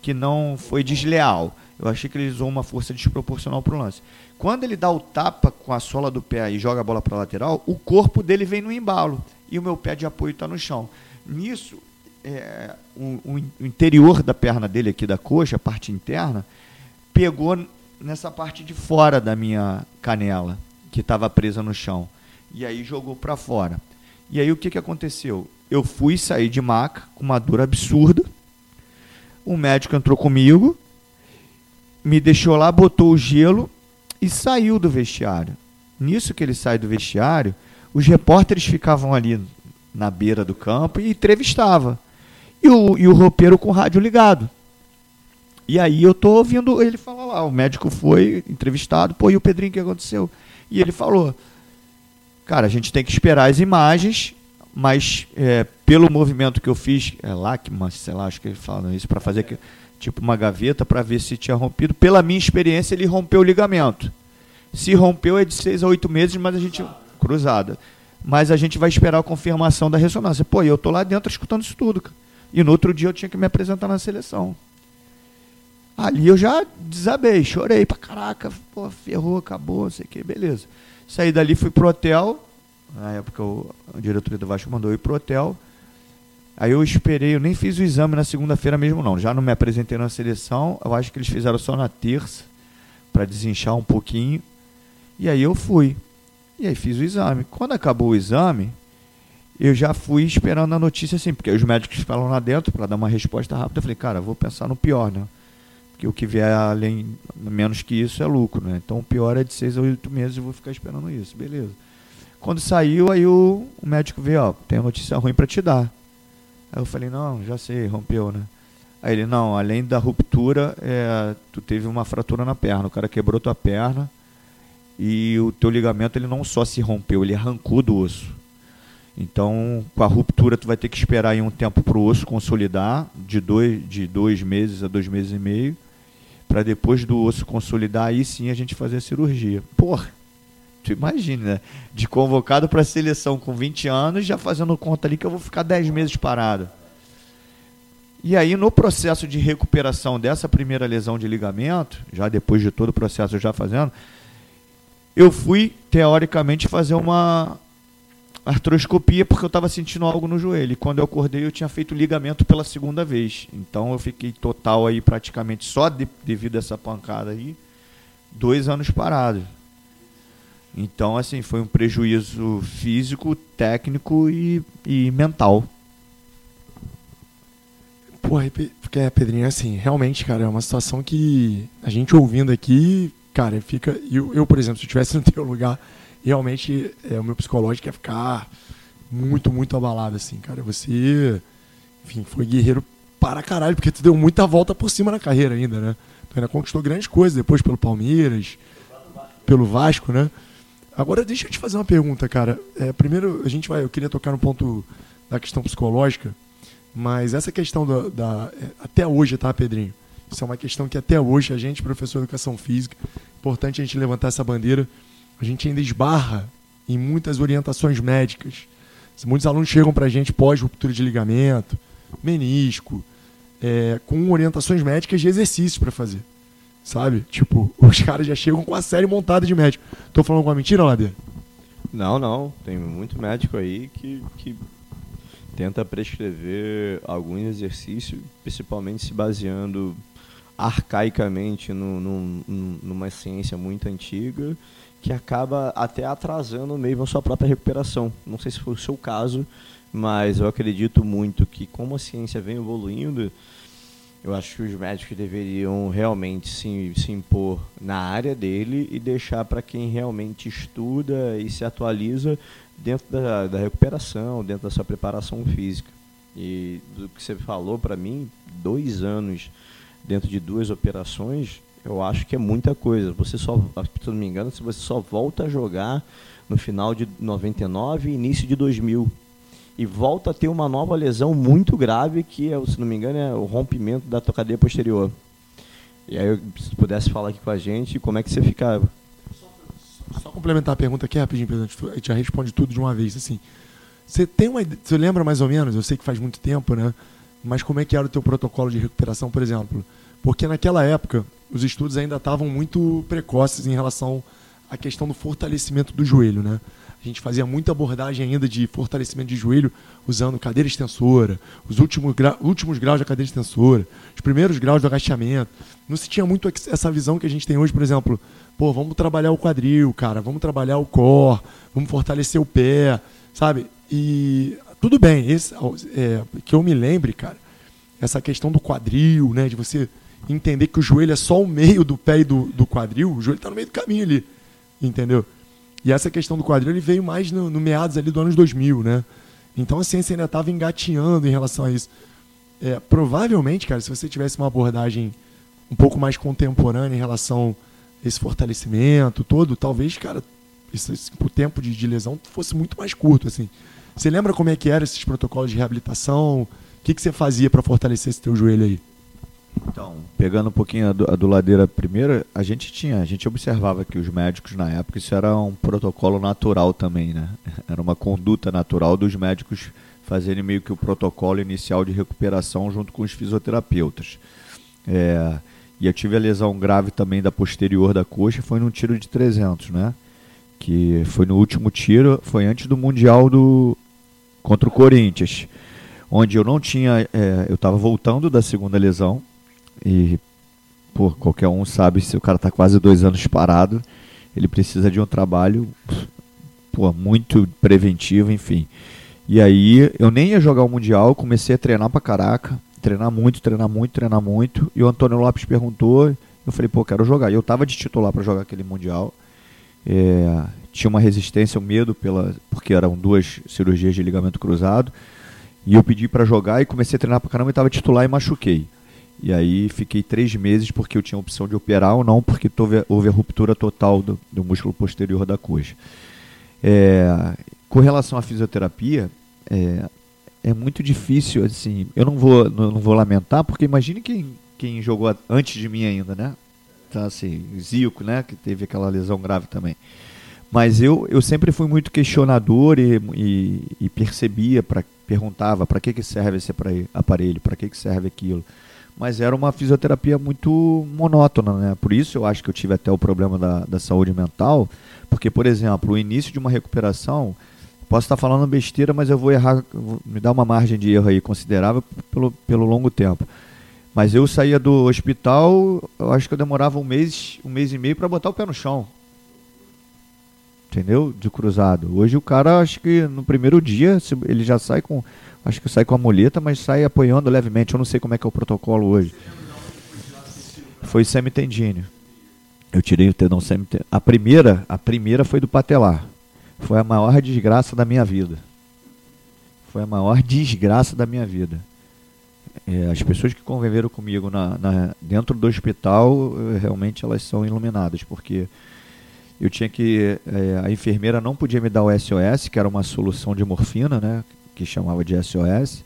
que não foi desleal. Eu achei que ele usou uma força desproporcional para o lance. Quando ele dá o tapa com a sola do pé e joga a bola para a lateral, o corpo dele vem no embalo e o meu pé de apoio está no chão. Nisso, é, o, o, interior da perna dele aqui da coxa, a parte interna, pegou nessa parte de fora da minha canela, que estava presa no chão. E aí jogou para fora. E aí o que, que aconteceu? Eu fui sair de maca com uma dor absurda o médico entrou comigo, me deixou lá, botou o gelo e saiu do vestiário. Nisso que ele sai do vestiário, os repórteres ficavam ali na beira do campo e entrevistava. E o, e o roupeiro com o rádio ligado. E aí eu tô ouvindo ele falar lá, o médico foi entrevistado, pô, e o Pedrinho, o que aconteceu? E ele falou, cara, a gente tem que esperar as imagens mas é, pelo movimento que eu fiz, é lá que, sei lá, acho que falam isso, para fazer que, tipo uma gaveta para ver se tinha rompido. Pela minha experiência, ele rompeu o ligamento. Se rompeu é de seis a oito meses, mas a gente. Cruzada. Mas a gente vai esperar a confirmação da ressonância. Pô, eu tô lá dentro escutando isso tudo. Cara. E no outro dia eu tinha que me apresentar na seleção. Ali eu já desabei, chorei pra caraca. Pô, ferrou, acabou, não sei o que, beleza. Saí dali, fui pro hotel, na época, o, a diretoria do Vasco mandou eu ir pro hotel. Aí eu esperei, eu nem fiz o exame na segunda-feira mesmo, não. Já não me apresentei na seleção. Eu acho que eles fizeram só na terça, para desinchar um pouquinho. E aí eu fui. E aí fiz o exame. Quando acabou o exame, eu já fui esperando a notícia assim, porque os médicos falam lá dentro para dar uma resposta rápida. Eu falei, cara, vou pensar no pior, né? Porque o que vier além, menos que isso é lucro, né? Então o pior é de seis a oito meses e vou ficar esperando isso, beleza. Quando saiu, aí o, o médico veio, ó, tem notícia ruim para te dar. Aí eu falei, não, já sei, rompeu, né? Aí ele, não, além da ruptura, é, tu teve uma fratura na perna, o cara quebrou tua perna e o teu ligamento ele não só se rompeu, ele arrancou do osso. Então, com a ruptura, tu vai ter que esperar aí um tempo para o osso consolidar, de dois, de dois meses a dois meses e meio, para depois do osso consolidar, aí sim a gente fazer a cirurgia. Porra! Tu imagina, né? De convocado para a seleção com 20 anos, já fazendo conta ali que eu vou ficar 10 meses parado. E aí, no processo de recuperação dessa primeira lesão de ligamento, já depois de todo o processo já fazendo, eu fui, teoricamente, fazer uma artroscopia porque eu estava sentindo algo no joelho. E quando eu acordei, eu tinha feito ligamento pela segunda vez. Então, eu fiquei total aí, praticamente, só de, devido a essa pancada aí, dois anos parado. Então, assim, foi um prejuízo físico, técnico e, e mental. Porra, é, Pedrinho, assim, realmente, cara, é uma situação que a gente ouvindo aqui, cara, fica. Eu, eu por exemplo, se eu estivesse no teu lugar, realmente é, o meu psicológico ia ficar muito, muito abalado, assim, cara. Você, enfim, foi guerreiro para caralho, porque tu deu muita volta por cima na carreira ainda, né? Tu ainda conquistou grandes coisas depois pelo Palmeiras, pelo Vasco, né? Agora deixa eu te fazer uma pergunta, cara. É, primeiro, a gente vai. Eu queria tocar no ponto da questão psicológica, mas essa questão da, da é, até hoje, tá, Pedrinho? Isso é uma questão que até hoje a gente, professor de educação física, importante a gente levantar essa bandeira. A gente ainda esbarra em muitas orientações médicas. Muitos alunos chegam para a gente pós ruptura de ligamento, menisco, é, com orientações médicas de exercícios para fazer. Sabe? Tipo, os caras já chegam com a série montada de médico. Tô falando alguma mentira, Ladeira? Não, não. Tem muito médico aí que, que tenta prescrever algum exercício, principalmente se baseando arcaicamente no, no, numa ciência muito antiga, que acaba até atrasando mesmo a sua própria recuperação. Não sei se foi o seu caso, mas eu acredito muito que como a ciência vem evoluindo, eu acho que os médicos deveriam realmente se, se impor na área dele e deixar para quem realmente estuda e se atualiza dentro da, da recuperação, dentro da sua preparação física. E do que você falou para mim, dois anos dentro de duas operações, eu acho que é muita coisa. Você só, se não me engano, você só volta a jogar no final de 99 e início de 2000 e volta a ter uma nova lesão muito grave, que, é, se não me engano, é o rompimento da tua cadeia posterior. E aí, se pudesse falar aqui com a gente, como é que você ficava? Só, só complementar a pergunta aqui rapidinho, presidente. A gente já responde tudo de uma vez. Assim, você tem uma, você lembra mais ou menos? Eu sei que faz muito tempo, né? Mas como é que era o teu protocolo de recuperação, por exemplo? Porque naquela época os estudos ainda estavam muito precoces em relação à questão do fortalecimento do joelho, né? A gente fazia muita abordagem ainda de fortalecimento de joelho usando cadeira extensora, os últimos, gra últimos graus da cadeira extensora, os primeiros graus do agachamento. Não se tinha muito essa visão que a gente tem hoje, por exemplo, pô, vamos trabalhar o quadril, cara, vamos trabalhar o core, vamos fortalecer o pé, sabe? E tudo bem, esse, é, que eu me lembre, cara, essa questão do quadril, né, de você entender que o joelho é só o meio do pé e do, do quadril, o joelho está no meio do caminho ali, entendeu? E essa questão do quadril ele veio mais no, no meados ali do anos 2000, né? Então a ciência ainda estava engatinhando em relação a isso. É, provavelmente, cara, se você tivesse uma abordagem um pouco mais contemporânea em relação a esse fortalecimento todo, talvez, cara, esse, esse, o tempo de, de, lesão fosse muito mais curto, assim. Você lembra como é que eram esses protocolos de reabilitação? O que, que você fazia para fortalecer esse teu joelho aí? Então, pegando um pouquinho a do, a do Ladeira primeira, a gente tinha, a gente observava que os médicos na época, isso era um protocolo natural também, né? Era uma conduta natural dos médicos fazerem meio que o protocolo inicial de recuperação junto com os fisioterapeutas. É, e eu tive a lesão grave também da posterior da coxa, foi num tiro de 300, né? Que foi no último tiro, foi antes do Mundial do contra o Corinthians, onde eu não tinha, é, eu estava voltando da segunda lesão, e, pô, qualquer um sabe se o cara está quase dois anos parado, ele precisa de um trabalho, pô, muito preventivo, enfim. E aí eu nem ia jogar o Mundial, comecei a treinar pra caraca, treinar muito, treinar muito, treinar muito. E o Antônio Lopes perguntou, eu falei, pô, quero jogar. E eu tava de titular para jogar aquele Mundial. É, tinha uma resistência, um medo, pela, porque eram duas cirurgias de ligamento cruzado. E eu pedi para jogar e comecei a treinar pra caramba e tava titular e machuquei. E aí fiquei três meses porque eu tinha a opção de operar ou não, porque houve, a ruptura total do, do músculo posterior da coxa. É, com relação à fisioterapia, é, é, muito difícil, assim, eu não vou, não, não vou lamentar, porque imagine quem, quem jogou antes de mim ainda, né? Então, assim, Zico, né, que teve aquela lesão grave também. Mas eu, eu sempre fui muito questionador e, e, e percebia, pra, perguntava para que, que serve esse aparelho, para que, que serve aquilo. Mas era uma fisioterapia muito monótona, né? Por isso eu acho que eu tive até o problema da, da saúde mental, porque, por exemplo, o início de uma recuperação, posso estar falando besteira, mas eu vou errar, me dá uma margem de erro aí considerável pelo, pelo longo tempo. Mas eu saía do hospital, eu acho que eu demorava um mês, um mês e meio para botar o pé no chão entendeu? De cruzado. Hoje o cara, acho que no primeiro dia, ele já sai com, acho que sai com a muleta, mas sai apoiando levemente. Eu não sei como é que é o protocolo hoje. Foi semitendíneo. Eu tirei o tendão semitendíneo. A primeira, a primeira foi do patelar. Foi a maior desgraça da minha vida. Foi a maior desgraça da minha vida. É, as pessoas que conviveram comigo na, na, dentro do hospital, eh, realmente elas são iluminadas, porque eu tinha que é, a enfermeira não podia me dar o SOS, que era uma solução de morfina, né, que chamava de SOS.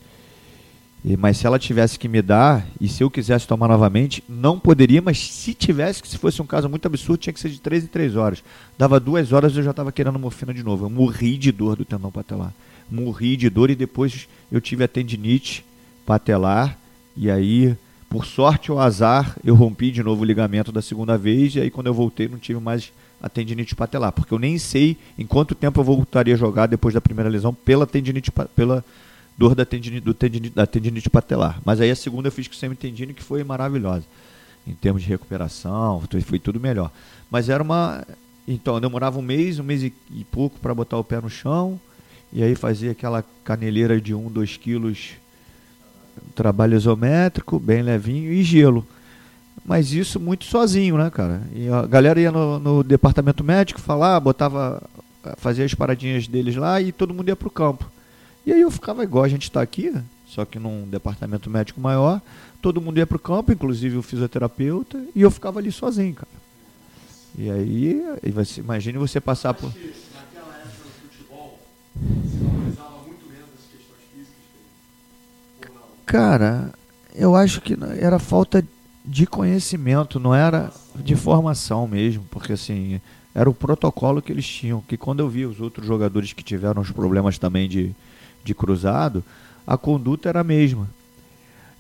E, mas se ela tivesse que me dar e se eu quisesse tomar novamente, não poderia, mas se tivesse, que se fosse um caso muito absurdo, tinha que ser de 3 em 3 horas. Dava duas horas eu já estava querendo morfina de novo. Eu morri de dor do tendão patelar. Morri de dor e depois eu tive a tendinite patelar e aí, por sorte ou azar, eu rompi de novo o ligamento da segunda vez e aí quando eu voltei não tive mais a tendinite patelar, porque eu nem sei em quanto tempo eu voltaria a jogar depois da primeira lesão pela tendinite pela dor da tendinite, do tendinite, da tendinite patelar. Mas aí a segunda eu fiz com semitendine que foi maravilhosa. Em termos de recuperação, foi tudo melhor. Mas era uma então, eu demorava um mês, um mês e, pouco para botar o pé no chão, e aí fazia aquela caneleira de 1, um, 2 quilos, trabalho isométrico, bem levinho, e gelo mas isso muito sozinho, né, cara? E a galera ia no, no departamento médico falar, botava, fazia as paradinhas deles lá e todo mundo ia pro campo. E aí eu ficava igual a gente está aqui, só que num departamento médico maior, todo mundo ia pro campo, inclusive o fisioterapeuta, e eu ficava ali sozinho, cara. E aí, você, imagine você passar por. Naquela época do futebol, valorizava muito menos as questões físicas? Cara, eu acho que era falta de conhecimento, não era de formação mesmo, porque assim, era o protocolo que eles tinham, que quando eu vi os outros jogadores que tiveram os problemas também de, de cruzado, a conduta era a mesma.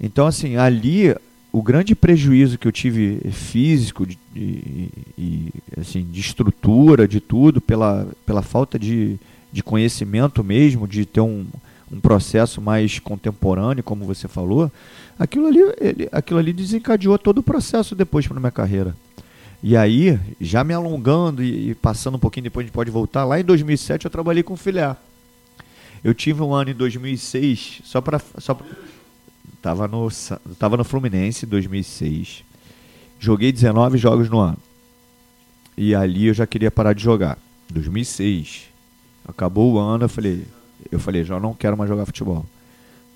Então, assim, ali o grande prejuízo que eu tive físico de, de, de, assim, de estrutura, de tudo, pela, pela falta de, de conhecimento mesmo, de ter um, um processo mais contemporâneo, como você falou, aquilo ali, ele, aquilo ali desencadeou todo o processo depois para minha carreira. E aí, já me alongando e, e, passando um pouquinho, depois a gente pode voltar, lá em 2007 eu trabalhei com filiar. Eu tive um ano em 2006, só para... Só pra, tava, no, tava no Fluminense em 2006. Joguei 19 jogos no ano. E ali eu já queria parar de jogar. 2006. Acabou o ano, eu falei, eu falei, já não quero mais jogar futebol.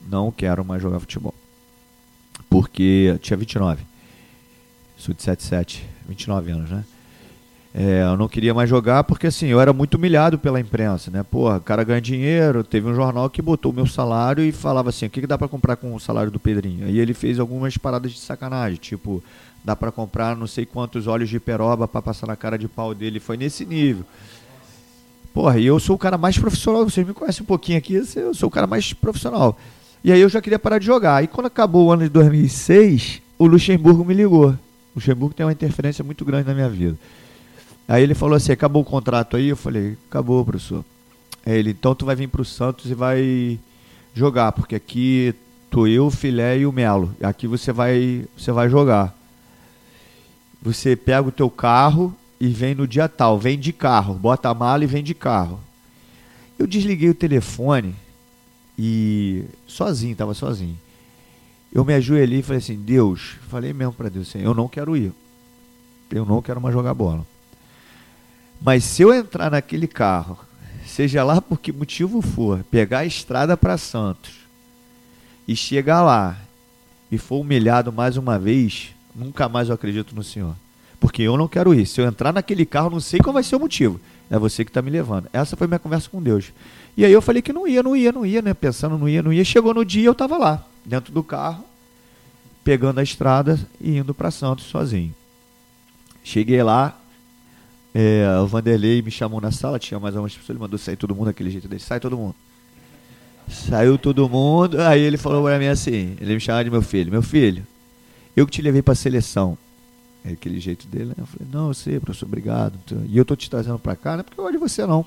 Não quero mais jogar futebol porque tinha 29. Sou de 77, 29 anos, né? É, eu não queria mais jogar porque assim, eu era muito humilhado pela imprensa, né? Porra, o cara ganha dinheiro, teve um jornal que botou o meu salário e falava assim, o que, que dá para comprar com o salário do Pedrinho? Aí ele fez algumas paradas de sacanagem, tipo, dá para comprar não sei quantos óleos de peroba para passar na cara de pau dele, foi nesse nível. Porra, e eu sou o cara mais profissional, vocês me conhecem um pouquinho aqui, eu sou o cara mais profissional. E aí eu já queria parar de jogar. Aí quando acabou o ano de 2006, o Luxemburgo me ligou. O Luxemburgo tem uma interferência muito grande na minha vida. Aí ele falou assim: acabou o contrato aí? Eu falei: acabou, professor. Aí ele: então tu vai vir para o Santos e vai jogar, porque aqui tô eu, o Filé e o Melo. Aqui você vai, você vai jogar. Você pega o teu carro e vem no dia tal, vem de carro, bota a mala e vem de carro. Eu desliguei o telefone e sozinho, estava sozinho. Eu me ajoelhei e falei assim, Deus, falei mesmo para Deus assim, eu não quero ir. Eu não quero mais jogar bola. Mas se eu entrar naquele carro, seja lá por que motivo for, pegar a estrada para Santos e chegar lá e for humilhado mais uma vez, nunca mais eu acredito no Senhor. Porque eu não quero ir. Se eu entrar naquele carro, não sei qual vai ser o motivo. É você que está me levando. Essa foi minha conversa com Deus. E aí eu falei que não ia, não ia, não ia, né? Pensando, não ia, não ia. Chegou no dia, eu estava lá, dentro do carro, pegando a estrada e indo para Santos sozinho. Cheguei lá, é, o Vanderlei me chamou na sala, tinha mais umas pessoas, ele mandou sair todo mundo daquele jeito dele, sai todo mundo. Saiu todo mundo, aí ele falou pra mim assim, ele me chamava de meu filho, meu filho, eu que te levei pra seleção. É aquele jeito dele, né? Eu falei, não, eu sei, professor, obrigado. E eu tô te trazendo pra cá, não é porque eu gosto de você, não.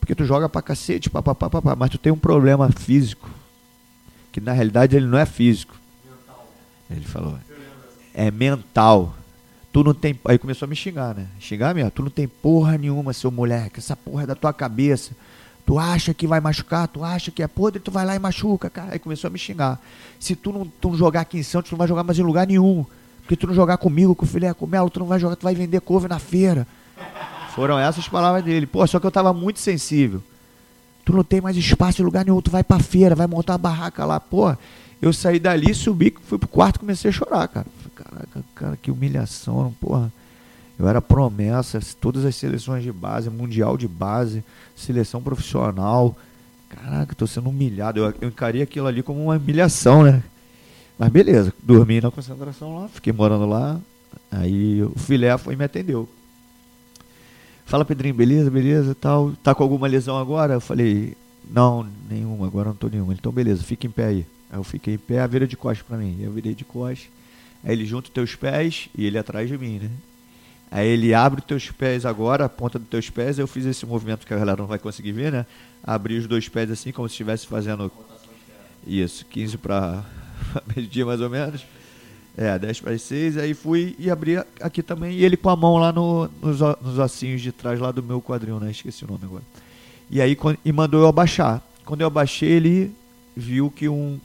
Porque tu joga pra cacete, papapá, papá, mas tu tem um problema físico. Que na realidade ele não é físico. Ele falou, é mental. Tu não tem. Aí começou a me xingar, né? Xingar mesmo. Tu não tem porra nenhuma, seu moleque. Essa porra é da tua cabeça. Tu acha que vai machucar, tu acha que é podre, tu vai lá e machuca, cara. Aí começou a me xingar. Se tu não, tu não jogar aqui em Santos, tu não vai jogar mais em lugar nenhum. Porque tu não jogar comigo, com o filé, com o Melo, tu não vai jogar, tu vai vender couve na feira. Foram essas palavras dele. Pô, só que eu tava muito sensível. Tu não tem mais espaço em lugar nenhum, tu vai pra feira, vai montar uma barraca lá. Pô, eu saí dali, subi, fui pro quarto e comecei a chorar, cara. Caraca, cara, que humilhação, porra. Eu era promessa, todas as seleções de base, mundial de base, seleção profissional. Caraca, tô sendo humilhado. Eu, eu encarei aquilo ali como uma humilhação, né? Mas beleza, dormi na concentração lá, fiquei morando lá. Aí o filé foi e me atendeu. Fala, Pedrinho, beleza, beleza tal. Tá com alguma lesão agora? Eu falei, não, nenhuma, agora não tô nenhuma. Então beleza, fica em pé aí. Aí eu fiquei em pé, a vira de costas pra mim. Eu virei de costas. Aí ele junta os teus pés e ele atrás de mim, né? Aí ele abre os teus pés agora, a ponta dos teus pés. Eu fiz esse movimento que a galera não vai conseguir ver, né? Abri os dois pés assim, como se estivesse fazendo. Isso, 15 para meio-dia mais ou menos. É, 10 para as 6. Aí fui e abri aqui também. E ele com a mão lá no, nos, nos ossinhos de trás lá do meu quadril, né? Esqueci o nome agora. E aí e mandou eu abaixar. Quando eu abaixei, ele viu que um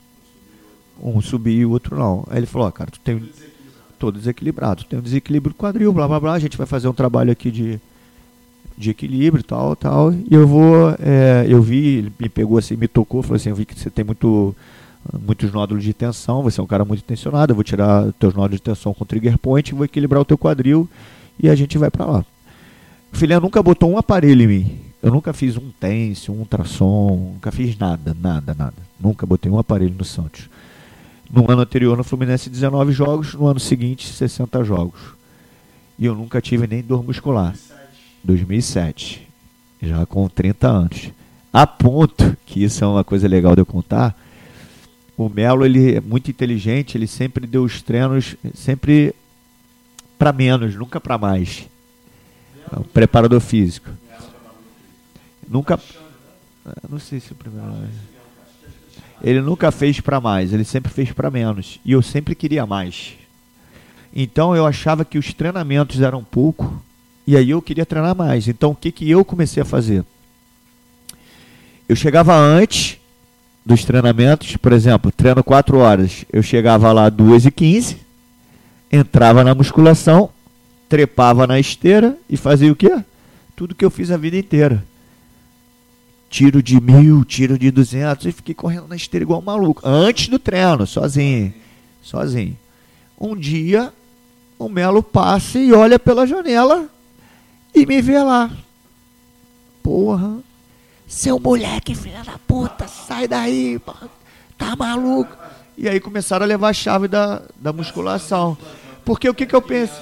um subir e o outro não. Aí ele falou, ó, cara, tu tem todo desequilibrado, tu tem um desequilíbrio do quadril, blá blá blá, a gente vai fazer um trabalho aqui de, de equilíbrio, tal, tal, e eu vou, é, eu vi, ele me pegou assim, me tocou, falou assim, eu vi que você tem muito muitos nódulos de tensão, você é um cara muito tensionado, eu vou tirar teus nódulos de tensão com trigger point, vou equilibrar o teu quadril e a gente vai para lá. O filé nunca botou um aparelho em mim. Eu nunca fiz um tense, um ultrassom, nunca fiz nada, nada, nada. Nunca botei um aparelho no Santos. No ano anterior, no Fluminense, 19 jogos. No ano seguinte, 60 jogos. E eu nunca tive nem dor muscular. 2007. Já com 30 anos. A ponto, que isso é uma coisa legal de eu contar, o Melo ele é muito inteligente, ele sempre deu os treinos sempre para menos, nunca para mais. É um preparador físico. Nunca. Não sei se é o primeiro. Ele nunca fez para mais, ele sempre fez para menos. E eu sempre queria mais. Então eu achava que os treinamentos eram pouco e aí eu queria treinar mais. Então o que, que eu comecei a fazer? Eu chegava antes dos treinamentos, por exemplo, treino 4 horas, eu chegava lá 2 e 15 entrava na musculação, trepava na esteira e fazia o quê? Tudo que eu fiz a vida inteira tiro de mil, tiro de duzentos, e fiquei correndo na esteira igual um maluco. Antes do treino, sozinho. Sozinho. Um dia, o Melo passa e olha pela janela e me vê lá. Porra. Seu moleque, filha da puta, sai daí, tá maluco. E aí começaram a levar a chave da, da musculação. Porque o que, que eu penso?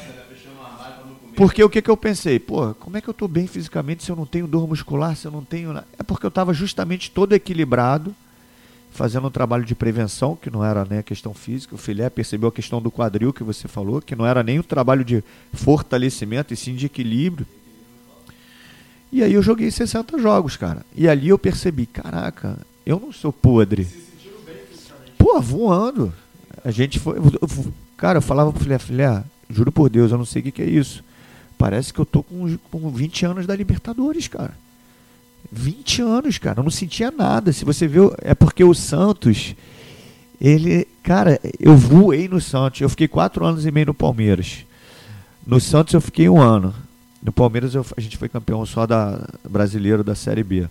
Porque o que, que eu pensei? Pô, como é que eu estou bem fisicamente se eu não tenho dor muscular, se eu não tenho. É porque eu estava justamente todo equilibrado, fazendo um trabalho de prevenção, que não era nem a questão física. O filé percebeu a questão do quadril que você falou, que não era nem um trabalho de fortalecimento, e sim de equilíbrio. E aí eu joguei 60 jogos, cara. E ali eu percebi, caraca, eu não sou podre. Pô, voando. A gente foi. Cara, eu falava pro filé, filé, juro por Deus, eu não sei o que, que é isso. Parece que eu tô com, com 20 anos da Libertadores, cara. 20 anos, cara. Eu não sentia nada. Se você viu, é porque o Santos, ele, cara, eu voei no Santos. Eu fiquei quatro anos e meio no Palmeiras. No Santos eu fiquei um ano. No Palmeiras eu, a gente foi campeão só da brasileiro da Série B.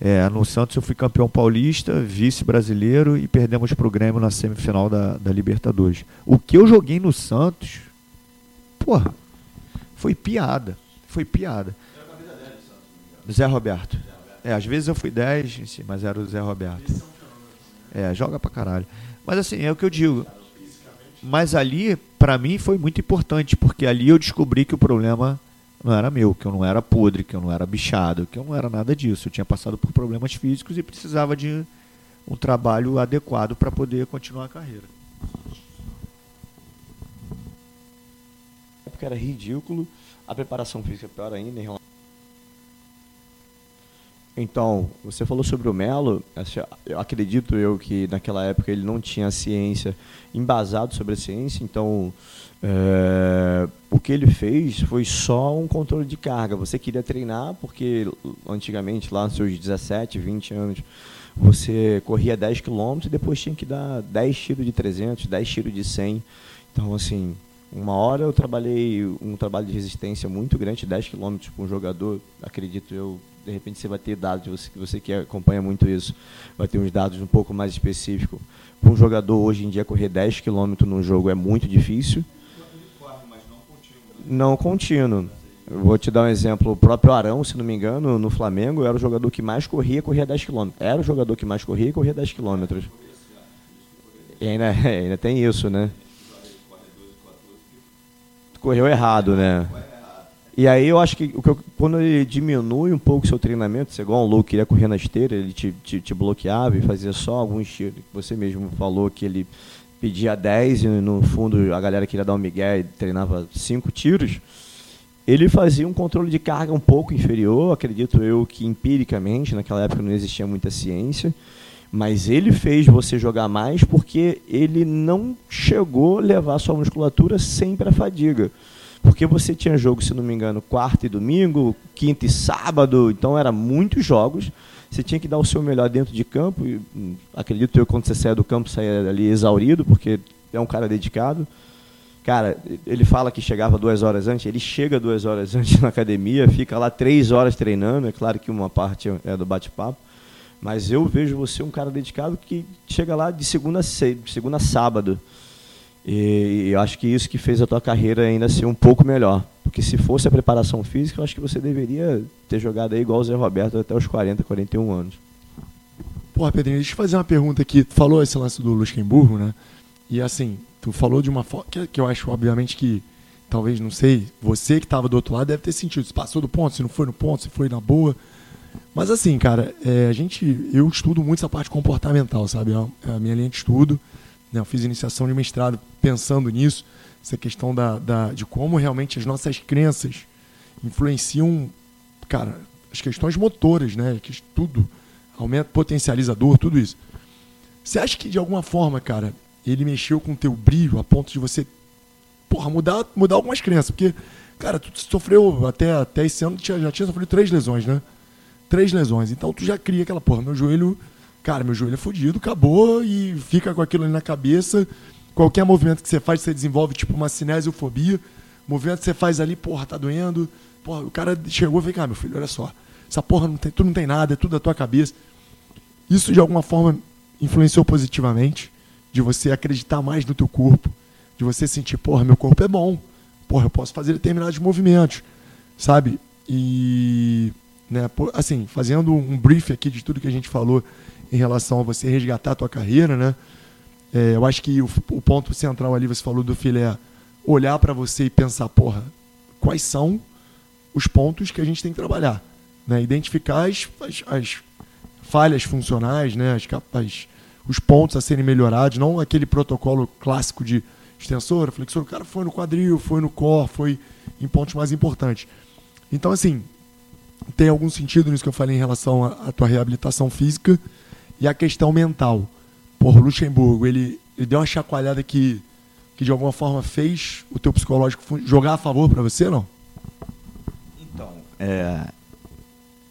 É, no Santos eu fui campeão paulista, vice-brasileiro e perdemos para o Grêmio na semifinal da, da Libertadores. O que eu joguei no Santos, porra, foi piada. Foi piada. Zé Roberto. É, às vezes eu fui 10, mas era o Zé Roberto. É, joga pra caralho. Mas assim, é o que eu digo. Mas ali, para mim, foi muito importante, porque ali eu descobri que o problema não era meu, que eu não era podre, que eu não era bichado, que eu não era nada disso. Eu tinha passado por problemas físicos e precisava de um trabalho adequado para poder continuar a carreira. Porque era ridículo, a preparação física é pior ainda em então, você falou sobre o Melo. Eu acredito eu que naquela época ele não tinha ciência embasado sobre a ciência. Então, é, o que ele fez foi só um controle de carga. Você queria treinar porque antigamente, lá nos seus 17, 20 anos, você corria 10 km e depois tinha que dar 10 tiros de 300, 10 tiros de 100. Então, assim, uma hora eu trabalhei um trabalho de resistência muito grande, 10 km para um jogador, acredito eu, de repente você vai ter dados, você, você que acompanha muito isso, vai ter uns dados um pouco mais específicos. Para um jogador hoje em dia correr 10 km num jogo é muito difícil. Não contínuo. Eu vou te dar um exemplo. O próprio Arão, se não me engano, no Flamengo, era o jogador que mais corria, corria 10 km. Era o jogador que mais corria corria 10 km. E ainda, ainda tem isso, né? Correu errado, né? E aí eu acho que, quando ele diminui um pouco o seu treinamento, você igual um louco queria correr na esteira, ele te, te, te, bloqueava e fazia só alguns tiros. Você mesmo falou que ele pedia 10 e no fundo a galera queria dar um migué e treinava 5 tiros. Ele fazia um controle de carga um pouco inferior, acredito eu que empiricamente, naquela época não existia muita ciência, mas ele fez você jogar mais porque ele não chegou a levar sua musculatura sempre à fadiga. Porque você tinha jogo, se não me engano, quarta e domingo, quinta e sábado, então eram muitos jogos. Você tinha que dar o seu melhor dentro de campo. E, acredito eu, quando você saia do campo, saia ali exaurido, porque é um cara dedicado. Cara, ele fala que chegava duas horas antes, ele chega duas horas antes na academia, fica lá três horas treinando. É claro que uma parte é do bate-papo. Mas eu vejo você um cara dedicado que chega lá de segunda a, segunda a sábado. E, eu acho que isso que fez a tua carreira ainda ser um pouco melhor. Porque se fosse a preparação física, eu acho que você deveria ter jogado aí igual o Zé Roberto até os 40, 41 anos. Porra, Pedrinho, deixa eu fazer uma pergunta aqui. Tu falou esse lance do Luxemburgo, né? E assim, tu falou de uma forma que, que eu acho, obviamente, que talvez, não sei, você que estava do outro lado deve ter sentido. Se passou do ponto, se não foi no ponto, se foi na boa. Mas assim, cara, é, a gente, eu estudo muito essa parte comportamental, sabe? É a minha linha de estudo. Né? Eu fiz iniciação de mestrado pensando nisso, essa questão da, da, de como realmente as nossas crenças influenciam, cara, as questões motoras, né? Que tudo, aumenta, potencializador, tudo isso. Você acha que de alguma forma, cara, ele mexeu com o teu brilho a ponto de você, porra, mudar, mudar algumas crenças? Porque, cara, tu sofreu até, até esse ano, já tinha sofrido três lesões, né? Três lesões. Então tu já cria aquela, porra, meu joelho cara, meu joelho é fodido, acabou e fica com aquilo ali na cabeça. Qualquer movimento que você faz, você desenvolve tipo uma cinesiofobia. Movimento que você faz ali, porra, tá doendo. Porra, o cara chegou e falou, cara, meu filho, olha só. Essa porra, não tem, tu não tem nada, é tudo da tua cabeça. Isso de alguma forma influenciou positivamente, de você acreditar mais no teu corpo, de você sentir, porra, meu corpo é bom. Porra, eu posso fazer determinados movimentos, sabe? E, né, assim, fazendo um brief aqui de tudo que a gente falou em relação a você resgatar a tua carreira, né? É, eu acho que o, o, ponto central ali, você falou do filé, olhar para você e pensar, porra, quais são os pontos que a gente tem que trabalhar, né? Identificar as, as, as falhas funcionais, né? As, as, os pontos a serem melhorados, não aquele protocolo clássico de extensor, flexor, o cara foi no quadril, foi no core, foi em pontos mais importantes. Então, assim, tem algum sentido nisso que eu falei em relação à tua reabilitação física, e a questão mental. Por Luxemburgo, ele, ele deu uma chacoalhada que, que de alguma forma fez o teu psicológico jogar a favor para você, não? Então, é,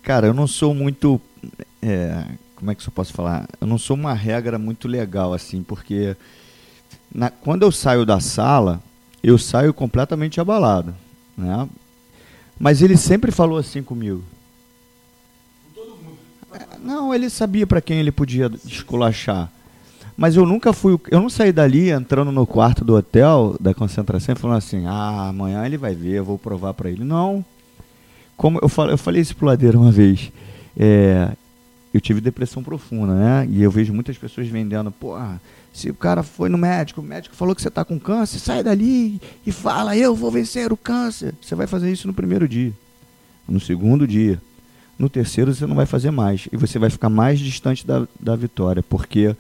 cara, eu não sou muito. É, como é que eu posso falar? Eu não sou uma regra muito legal, assim, porque na, quando eu saio da sala, eu saio completamente abalado. Né? Mas ele sempre falou assim comigo. Não, ele sabia para quem ele podia esculachar. Mas eu nunca fui. Eu não saí dali entrando no quarto do hotel da concentração e falando assim: ah, amanhã ele vai ver, eu vou provar para ele. Não. Como eu falei, eu falei isso pro Ladeira uma vez. É, eu tive depressão profunda, né? E eu vejo muitas pessoas vendendo, porra, se o cara foi no médico, o médico falou que você está com câncer, sai dali e fala, eu vou vencer o câncer. Você vai fazer isso no primeiro dia, no segundo dia. No terceiro você não vai fazer mais. E você vai ficar mais distante da, da vitória, porque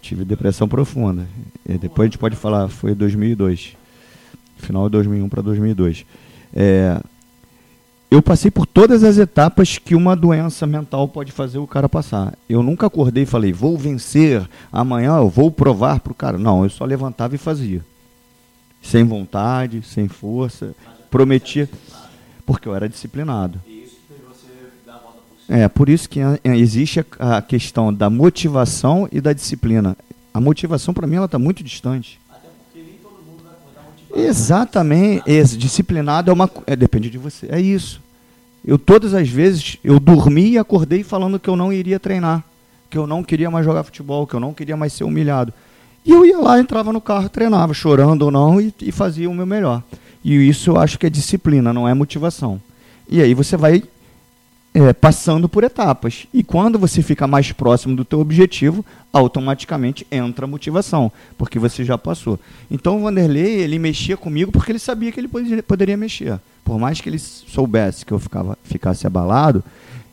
tive depressão profunda. E depois a gente pode falar, foi 2002. Final de 2001 para 2002. É, eu passei por todas as etapas que uma doença mental pode fazer o cara passar. Eu nunca acordei e falei, vou vencer, amanhã eu vou provar para o cara. Não, eu só levantava e fazia. Sem vontade, sem força. Prometia. Porque eu era disciplinado. É, por isso que é, existe a questão da motivação e da disciplina. A motivação, para mim, ela está muito distante. Exatamente. Esse, disciplinado é uma. É, depende de você. É isso. Eu todas as vezes eu dormi e acordei falando que eu não iria treinar, que eu não queria mais jogar futebol, que eu não queria mais ser humilhado. E eu ia lá, entrava no carro, treinava, chorando ou não, e, e fazia o meu melhor. E isso eu acho que é disciplina, não é motivação. E aí você vai é, passando por etapas. E quando você fica mais próximo do teu objetivo, automaticamente entra a motivação, porque você já passou. Então o Vanderlei, ele mexia comigo porque ele sabia que ele poderia, mexer. Por mais que ele soubesse que eu ficava, ficasse abalado,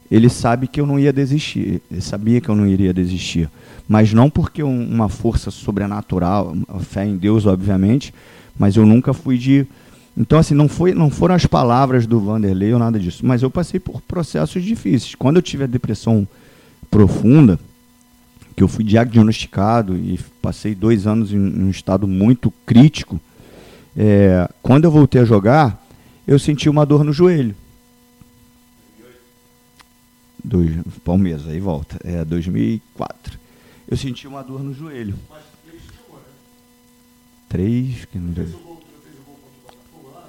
ele sabe que eu não ia desistir. Ele sabia que eu não iria desistir. Mas não porque uma força sobrenatural, fé em Deus, obviamente, mas eu nunca fui de então, assim, não, foi, não foram as palavras do Vanderlei ou nada disso, mas eu passei por processos difíceis. Quando eu tive a depressão profunda, que eu fui diagnosticado e passei dois anos em, um estado muito crítico, é, quando eu voltei a jogar, eu senti uma dor no joelho. Dois, Palmeiras, aí volta. É, 2004. Eu senti uma dor no joelho. Três, que não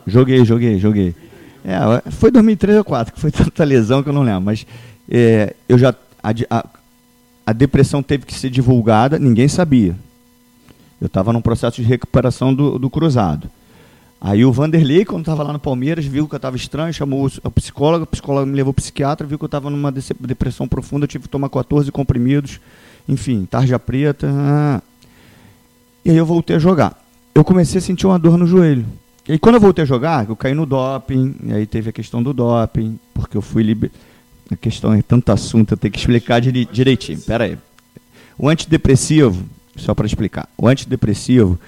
Joguei, joguei, joguei. É, foi 2003 ou 2004, que foi tanta lesão que eu não lembro. Mas é, eu já. A, a, a, depressão teve que ser divulgada, ninguém sabia. Eu estava num processo de recuperação do, do cruzado. Aí o Vanderlei, quando estava lá no Palmeiras, viu que eu estava estranho, chamou o psicólogo, o psicólogo me levou para o psiquiatra, viu que eu estava numa depressão profunda, eu tive que tomar 14 comprimidos, enfim, tarja preta. Ah. E aí eu voltei a jogar. Eu comecei a sentir uma dor no joelho. E quando eu voltei a jogar, eu caí no doping, e aí teve a questão do doping, porque eu fui liber... A questão é tanto assunto, eu tenho que explicar direitinho. Pera aí. O antidepressivo, só para explicar, o antidepressivo,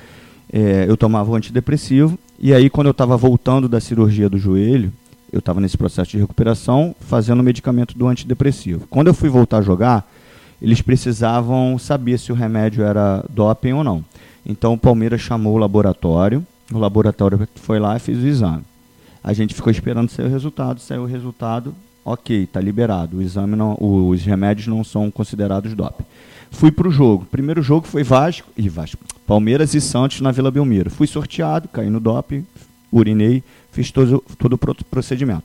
é, eu tomava o antidepressivo, e aí quando eu estava voltando da cirurgia do joelho, eu estava nesse processo de recuperação, fazendo o medicamento do antidepressivo. Quando eu fui voltar a jogar, eles precisavam saber se o remédio era doping ou não. Então o Palmeiras chamou o laboratório, o laboratório foi lá e fez o exame. A gente ficou esperando sair o resultado. Saiu o resultado, ok, está liberado. O exame não, os remédios não são considerados doping. Fui para o jogo. Primeiro jogo foi Vasco e Vasco, Palmeiras e Santos na Vila Belmiro. Fui sorteado, caí no doping, urinei, fiz todo, todo o procedimento.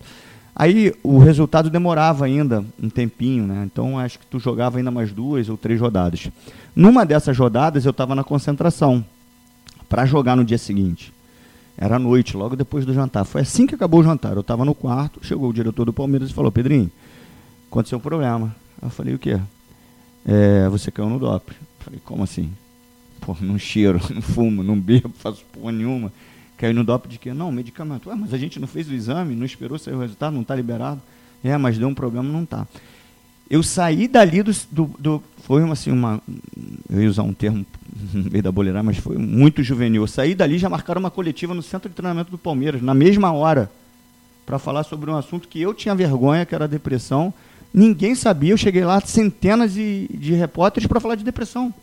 Aí o resultado demorava ainda um tempinho, né? Então acho que tu jogava ainda mais duas ou três rodadas. Numa dessas rodadas eu estava na concentração para jogar no dia seguinte. Era noite, logo depois do jantar. Foi assim que acabou o jantar. Eu estava no quarto, chegou o diretor do Palmeiras e falou: Pedrinho, aconteceu um problema. Eu falei: o quê? É, você caiu no DOP. Eu falei: como assim? Pô, não cheiro, não fumo, não bebo, faço porra nenhuma. Caiu no DOP de quê? Não, medicamento. Ué, mas a gente não fez o exame, não esperou sair o resultado, não está liberado. É, mas deu um problema, não está. Eu saí dali do, do, do, Foi uma, assim, uma. Eu ia usar um termo meio da boleiragem, mas foi muito juvenil. Eu saí dali já marcaram uma coletiva no centro de treinamento do Palmeiras, na mesma hora, para falar sobre um assunto que eu tinha vergonha, que era a depressão. Ninguém sabia. Eu cheguei lá, centenas de, de repórteres para falar de depressão.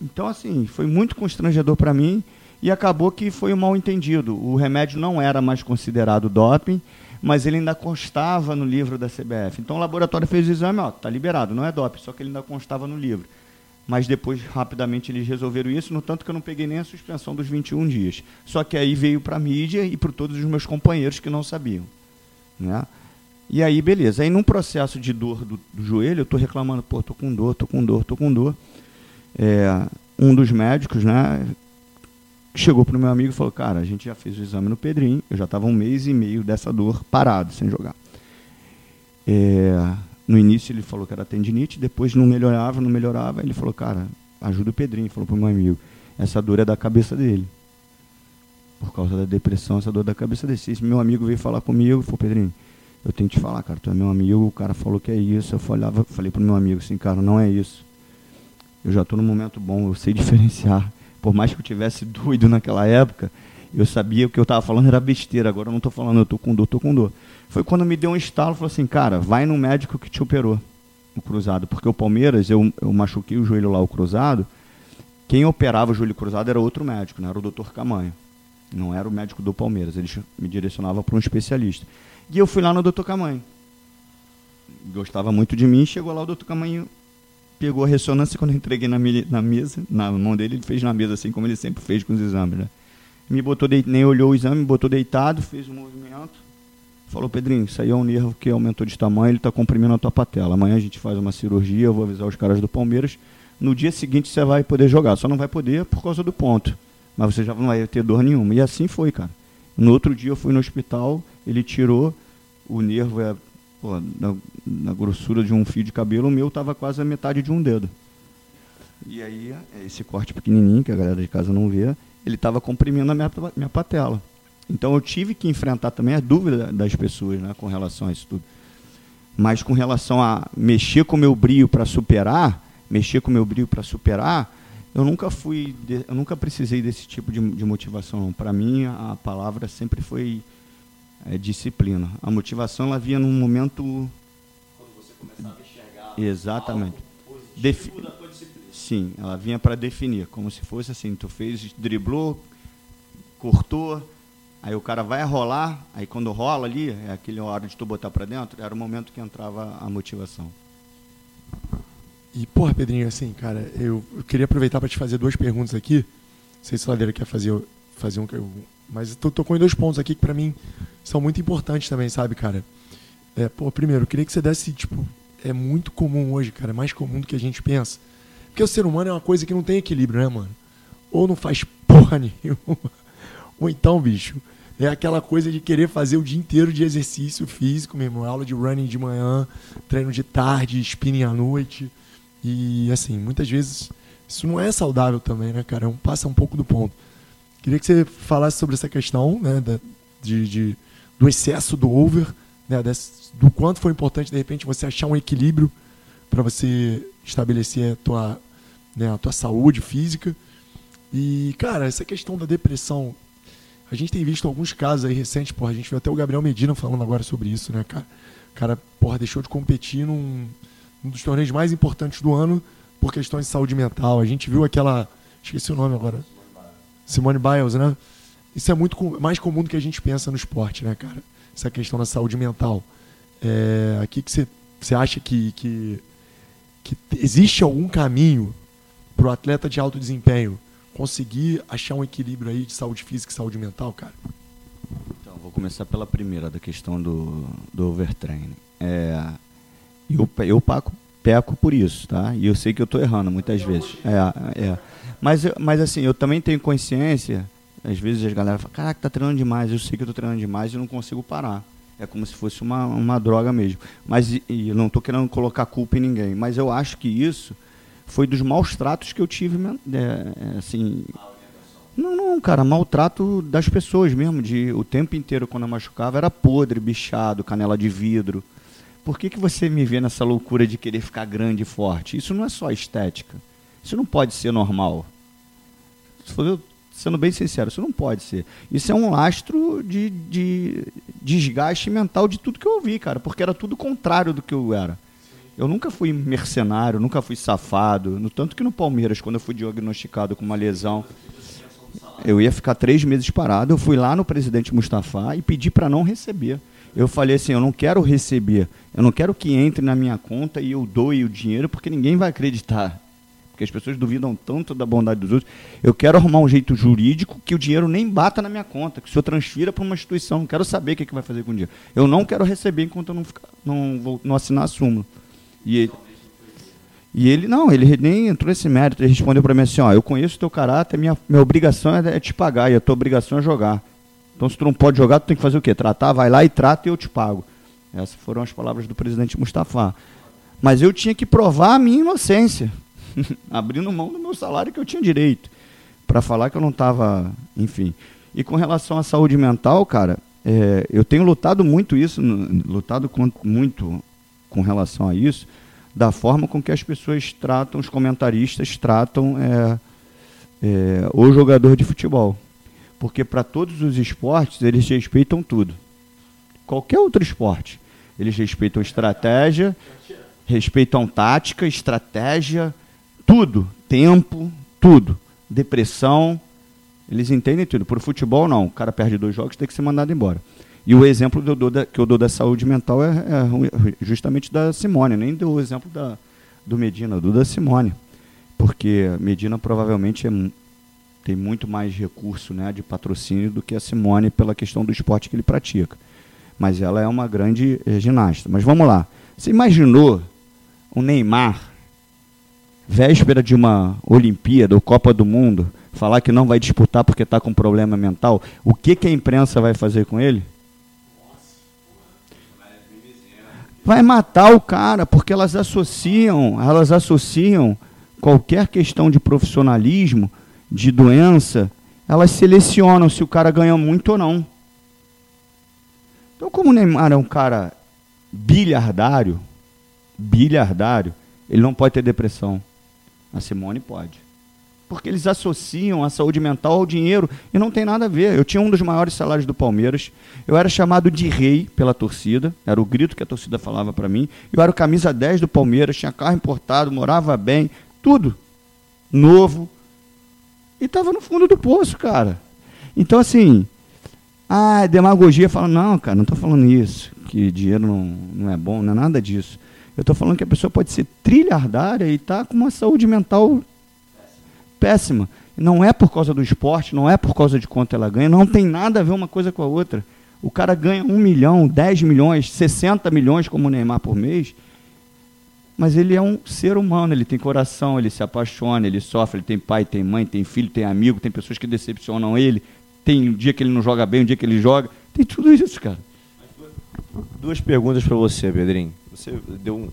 Então, assim, foi muito constrangedor para mim e acabou que foi um mal entendido. O remédio não era mais considerado doping mas ele ainda constava no livro da CBF. Então o laboratório fez o exame, ó, tá liberado, não é DOP, só que ele ainda constava no livro. Mas depois, rapidamente, eles resolveram isso, no tanto que eu não peguei nem a suspensão dos 21 dias. Só que aí veio para a mídia e para todos os meus companheiros que não sabiam. Né? E aí, beleza. Aí, num processo de dor do, do joelho, eu estou reclamando, pô, tô com dor, tô com dor, tô com dor. É, um dos médicos, né, chegou para o meu amigo e falou: Cara, a gente já fez o exame no Pedrinho, eu já estava um mês e meio dessa dor parado, sem jogar. É, no início ele falou que era tendinite, depois não melhorava, não melhorava. Ele falou, cara, ajuda o Pedrinho, falou para o meu amigo. Essa dor é da cabeça dele. Por causa da depressão, essa dor é da cabeça dele. Meu amigo veio falar comigo, falou, Pedrinho, eu tenho que te falar, cara, tu é meu amigo, o cara falou que é isso. Eu falava, falei para o meu amigo assim, cara, não é isso. Eu já estou num momento bom, eu sei diferenciar. Por mais que eu tivesse doido naquela época, eu sabia que o que eu estava falando era besteira. Agora eu não estou falando, eu estou com dor, estou com dor. Foi quando me deu um estalo, falou assim, cara, vai no médico que te operou, o cruzado. Porque o Palmeiras, eu, eu machuquei o joelho lá, o cruzado. Quem operava o joelho cruzado era outro médico, não era o doutor Camanho. Não era o médico do Palmeiras, ele me direcionava para um especialista. E eu fui lá no doutor Camanho. Gostava muito de mim, chegou lá o doutor Camanho, pegou a ressonância quando eu entreguei na, na mesa, na mão dele, ele fez na mesa assim como ele sempre fez com os exames, né? Me botou, nem olhou o exame, me botou deitado, fez um movimento, falou, Pedrinho, isso aí é um nervo que aumentou de tamanho, ele está comprimindo a tua patela. Amanhã a gente faz uma cirurgia, eu vou avisar os caras do Palmeiras. No dia seguinte você vai poder jogar, só não vai poder por causa do ponto. Mas você já não vai ter dor nenhuma. E assim foi, cara. No outro dia eu fui no hospital, ele tirou o nervo é, pô, na, na, grossura de um fio de cabelo, o meu estava quase a metade de um dedo. E aí, esse corte pequenininho, que a galera de casa não vê, ele estava comprimindo a minha, minha patela. Então eu tive que enfrentar também a dúvida das pessoas né, com relação a isso tudo. Mas com relação a mexer com o meu brilho para superar, mexer com o meu brilho para superar, eu nunca fui, eu nunca precisei desse tipo de, de motivação. Para mim, a palavra sempre foi é, disciplina. A motivação ela vinha num momento. Quando você começava a enxergar. Exatamente. Defi Sim, ela vinha para definir, como se fosse assim: tu fez, driblou, cortou, aí o cara vai rolar, aí quando rola ali, é aquele hora de tu botar para dentro, era o momento que entrava a motivação. E, porra, Pedrinho, assim, cara, eu, eu queria aproveitar para te fazer duas perguntas aqui. Não sei se o Ladeira quer fazer, fazer um. Mas eu tocou em dois pontos aqui que para mim são muito importantes também, sabe, cara? É, pô, primeiro, eu queria que você desse, tipo, é muito comum hoje, cara, é mais comum do que a gente pensa porque o ser humano é uma coisa que não tem equilíbrio, né, mano? Ou não faz porra nenhuma. Ou então, bicho, é aquela coisa de querer fazer o dia inteiro de exercício físico mesmo. Aula de running de manhã, treino de tarde, spinning à noite. E, assim, muitas vezes isso não é saudável também, né, cara? É um, passa um pouco do ponto. Queria que você falasse sobre essa questão, né, da, de, de, do excesso do over, né, desse, do quanto foi importante, de repente, você achar um equilíbrio para você estabelecer a tua né, a tua saúde física. E, cara, essa questão da depressão, a gente tem visto alguns casos aí recentes, porra, a gente viu até o Gabriel Medina falando agora sobre isso, né, cara? O cara, porra, deixou de competir num, num dos torneios mais importantes do ano por questões de saúde mental. A gente viu aquela, esqueci o nome agora, Simone Biles, né? Isso é muito mais comum do que a gente pensa no esporte, né, cara? Essa questão da saúde mental. É, aqui que você acha que, que, que existe algum caminho para o atleta de alto desempenho conseguir achar um equilíbrio aí de saúde física e saúde mental, cara? Então, vou começar pela primeira, da questão do, do overtraining. É, eu, eu paco, peco por isso, tá? E eu sei que eu estou errando muitas vezes. É, é. Mas, mas assim, eu também tenho consciência, às vezes as galera falam, caraca, tá treinando demais, eu sei que eu tô treinando demais e não consigo parar. É como se fosse uma, uma droga mesmo. Mas e, e não estou querendo colocar culpa em ninguém, mas eu acho que isso foi dos maus tratos que eu tive, é, assim. Não, não, cara, maltrato das pessoas mesmo, de o tempo inteiro quando eu machucava era podre, bichado, canela de vidro. Por que, que você me vê nessa loucura de querer ficar grande e forte? Isso não é só estética. Isso não pode ser normal. Sendo bem sincero, isso não pode ser. Isso é um lastro de, de desgaste mental de tudo que eu ouvi, cara, porque era tudo contrário do que eu era. Eu nunca fui mercenário, nunca fui safado. No tanto que no Palmeiras, quando eu fui diagnosticado com uma lesão, eu ia ficar três meses parado. Eu fui lá no presidente Mustafa e pedi para não receber. Eu falei assim: eu não quero receber, eu não quero que entre na minha conta e eu doe o dinheiro, porque ninguém vai acreditar. Porque as pessoas duvidam tanto da bondade dos outros. Eu quero arrumar um jeito jurídico que o dinheiro nem bata na minha conta, que o senhor transfira para uma instituição. Quero saber o que, é que vai fazer com o dinheiro. Eu não quero receber enquanto eu não, ficar, não, vou, não assinar a súmula. E ele, e ele, não, ele nem entrou nesse mérito. Ele respondeu para mim assim: ó, eu conheço o teu caráter, minha, minha obrigação é, é te pagar e a tua obrigação é jogar. Então, se tu não pode jogar, tu tem que fazer o quê? Tratar, vai lá e trata e eu te pago. Essas foram as palavras do presidente Mustafa. Mas eu tinha que provar a minha inocência, abrindo mão do meu salário que eu tinha direito, para falar que eu não estava, enfim. E com relação à saúde mental, cara, é, eu tenho lutado muito isso, lutado com, muito com relação a isso, da forma com que as pessoas tratam, os comentaristas tratam é, é, o jogador de futebol. Porque para todos os esportes eles respeitam tudo. Qualquer outro esporte. Eles respeitam estratégia, respeitam tática, estratégia, tudo. Tempo, tudo. Depressão. Eles entendem tudo. Por futebol, não. O cara perde dois jogos, tem que ser mandado embora. E o exemplo que eu dou da, eu dou da saúde mental é, é justamente da Simone, nem dou o exemplo da, do Medina, do da Simone. Porque Medina provavelmente é, tem muito mais recurso né, de patrocínio do que a Simone pela questão do esporte que ele pratica. Mas ela é uma grande é, ginasta. Mas vamos lá. Você imaginou o Neymar, véspera de uma Olimpíada ou Copa do Mundo, falar que não vai disputar porque está com problema mental? O que, que a imprensa vai fazer com ele? vai matar o cara, porque elas associam, elas associam qualquer questão de profissionalismo, de doença, elas selecionam se o cara ganha muito ou não. Então, como o Neymar é um cara bilhardário, bilhardário, ele não pode ter depressão. A Simone pode porque eles associam a saúde mental ao dinheiro e não tem nada a ver. Eu tinha um dos maiores salários do Palmeiras, eu era chamado de rei pela torcida, era o grito que a torcida falava para mim. Eu era o camisa 10 do Palmeiras, tinha carro importado, morava bem, tudo novo. E estava no fundo do poço, cara. Então, assim, a demagogia fala: não, cara, não estou falando isso, que dinheiro não, não é bom, não é nada disso. Eu estou falando que a pessoa pode ser trilhardária e estar tá com uma saúde mental péssima. Não é por causa do esporte, não é por causa de quanto ela ganha, não tem nada a ver uma coisa com a outra. O cara ganha um milhão, 10 milhões, 60 milhões como o Neymar por mês, mas ele é um ser humano, ele tem coração, ele se apaixona, ele sofre, ele tem pai, tem mãe, tem filho, tem amigo, tem pessoas que decepcionam ele, tem um dia que ele não joga bem, um dia que ele joga, tem tudo isso, cara. Duas perguntas para você, Pedrinho. Você deu um,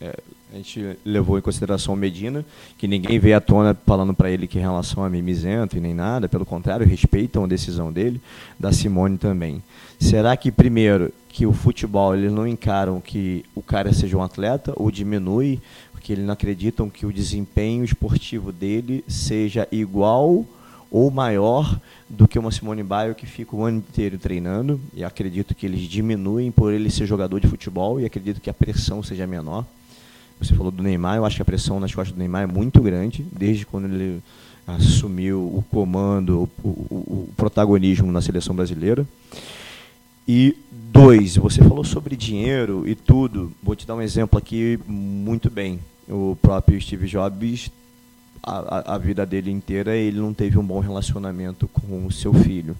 é, a gente levou em consideração o Medina, que ninguém veio à tona falando para ele que em relação a mimizento e nem nada, pelo contrário, respeitam a decisão dele, da Simone também. Será que, primeiro, que o futebol, eles não encaram que o cara seja um atleta, ou diminui, porque eles não acreditam que o desempenho esportivo dele seja igual ou maior do que uma Simone Biles que fica o ano inteiro treinando, e acredito que eles diminuem por ele ser jogador de futebol, e acredito que a pressão seja menor. Você falou do Neymar, eu acho que a pressão nas costas do Neymar é muito grande, desde quando ele assumiu o comando, o, o, o protagonismo na seleção brasileira. E dois, você falou sobre dinheiro e tudo. Vou te dar um exemplo aqui muito bem. O próprio Steve Jobs, a, a vida dele inteira, ele não teve um bom relacionamento com o seu filho.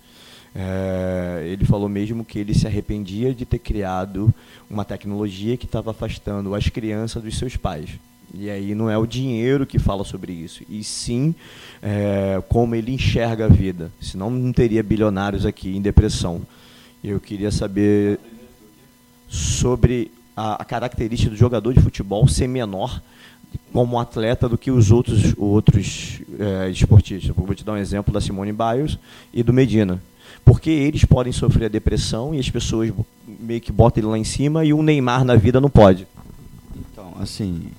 É, ele falou mesmo que ele se arrependia de ter criado uma tecnologia que estava afastando as crianças dos seus pais. E aí não é o dinheiro que fala sobre isso, e sim é, como ele enxerga a vida. Senão não teria bilionários aqui em depressão. Eu queria saber sobre a, a característica do jogador de futebol ser menor como atleta do que os outros, outros é, esportistas. Vou te dar um exemplo da Simone Biles e do Medina porque eles podem sofrer a depressão e as pessoas meio que botam ele lá em cima e o Neymar na vida não pode. Então, assim,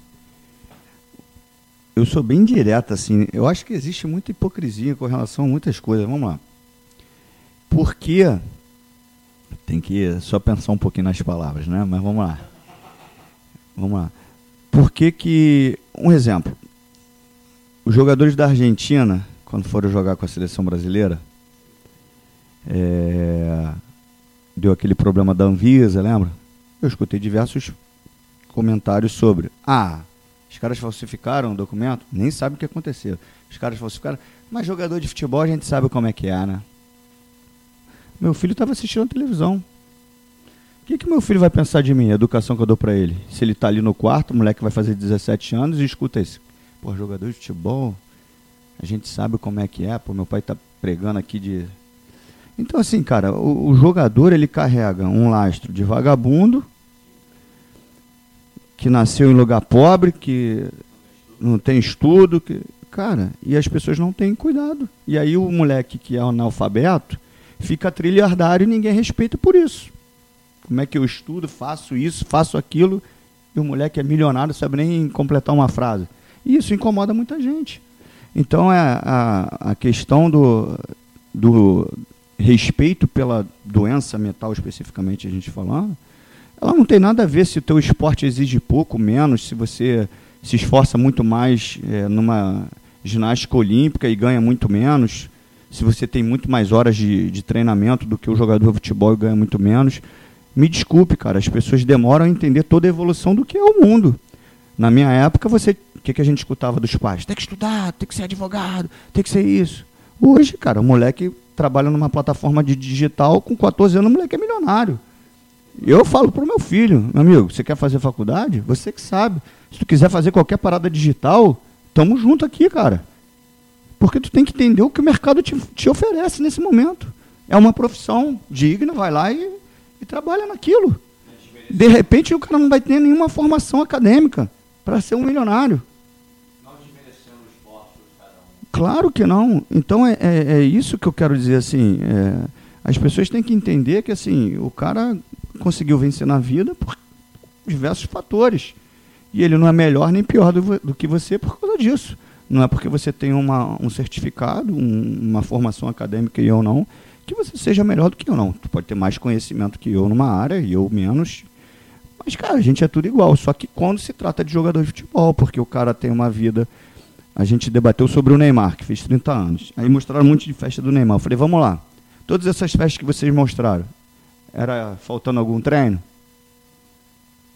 eu sou bem direto assim. Eu acho que existe muita hipocrisia com relação a muitas coisas. Vamos lá. Porque tem que só pensar um pouquinho nas palavras, né? Mas vamos lá. Vamos lá. Por que que um exemplo? Os jogadores da Argentina, quando foram jogar com a seleção brasileira, é, deu aquele problema da Anvisa, lembra? Eu escutei diversos comentários sobre. Ah, os caras falsificaram o documento? Nem sabe o que aconteceu. Os caras falsificaram. Mas jogador de futebol a gente sabe como é que é, né? Meu filho estava assistindo a televisão. Que, que meu filho vai pensar de mim, a educação que eu dou para ele? Se ele está ali no quarto, o moleque vai fazer 17 anos e escuta isso. Pô, jogador de futebol, a gente sabe como é que é. Pô, meu pai está pregando aqui de então, assim, cara, o, o, jogador ele carrega um lastro de vagabundo que nasceu em lugar pobre, que não tem estudo, que, cara, e as pessoas não têm cuidado. E aí o moleque que é analfabeto fica trilhardário e ninguém respeita por isso. Como é que eu estudo, faço isso, faço aquilo, e o moleque é milionário, sabe nem completar uma frase. E isso incomoda muita gente. Então é a, a questão do, do respeito pela doença mental especificamente a gente falando, ela não tem nada a ver se o teu esporte exige pouco, menos, se você se esforça muito mais é, numa ginástica olímpica e ganha muito menos, se você tem muito mais horas de, de treinamento do que o jogador de futebol e ganha muito menos. Me desculpe, cara, as pessoas demoram a entender toda a evolução do que é o mundo. Na minha época, você, o que, que a gente escutava dos pais? Tem que estudar, tem que ser advogado, tem que ser isso. Hoje, cara, o moleque trabalha numa plataforma de digital, com 14 anos o moleque é milionário. Eu falo pro meu filho, meu amigo, você quer fazer faculdade? Você que sabe. Se tu quiser fazer qualquer parada digital, tamo junto aqui, cara. Porque tu tem que entender o que o mercado te, te oferece nesse momento. É uma profissão digna, vai lá e, e trabalha naquilo. De repente o cara não vai ter nenhuma formação acadêmica para ser um milionário. Claro que não. Então é, é, é, isso que eu quero dizer assim. É, as pessoas têm que entender que assim o cara conseguiu vencer na vida por diversos fatores e ele não é melhor nem pior do, do que você por causa disso. Não é porque você tem uma, um certificado, um, uma formação acadêmica e eu não, que você seja melhor do que eu não. Tu pode ter mais conhecimento que eu numa área e eu menos. Mas, cara, a gente é tudo igual. Só que quando se trata de jogador de futebol, porque o cara tem uma vida a gente debateu sobre o Neymar, que fez 30 anos. Aí mostraram um monte de festa do Neymar. Eu falei, vamos lá. Todas essas festas que vocês mostraram, era faltando algum treino?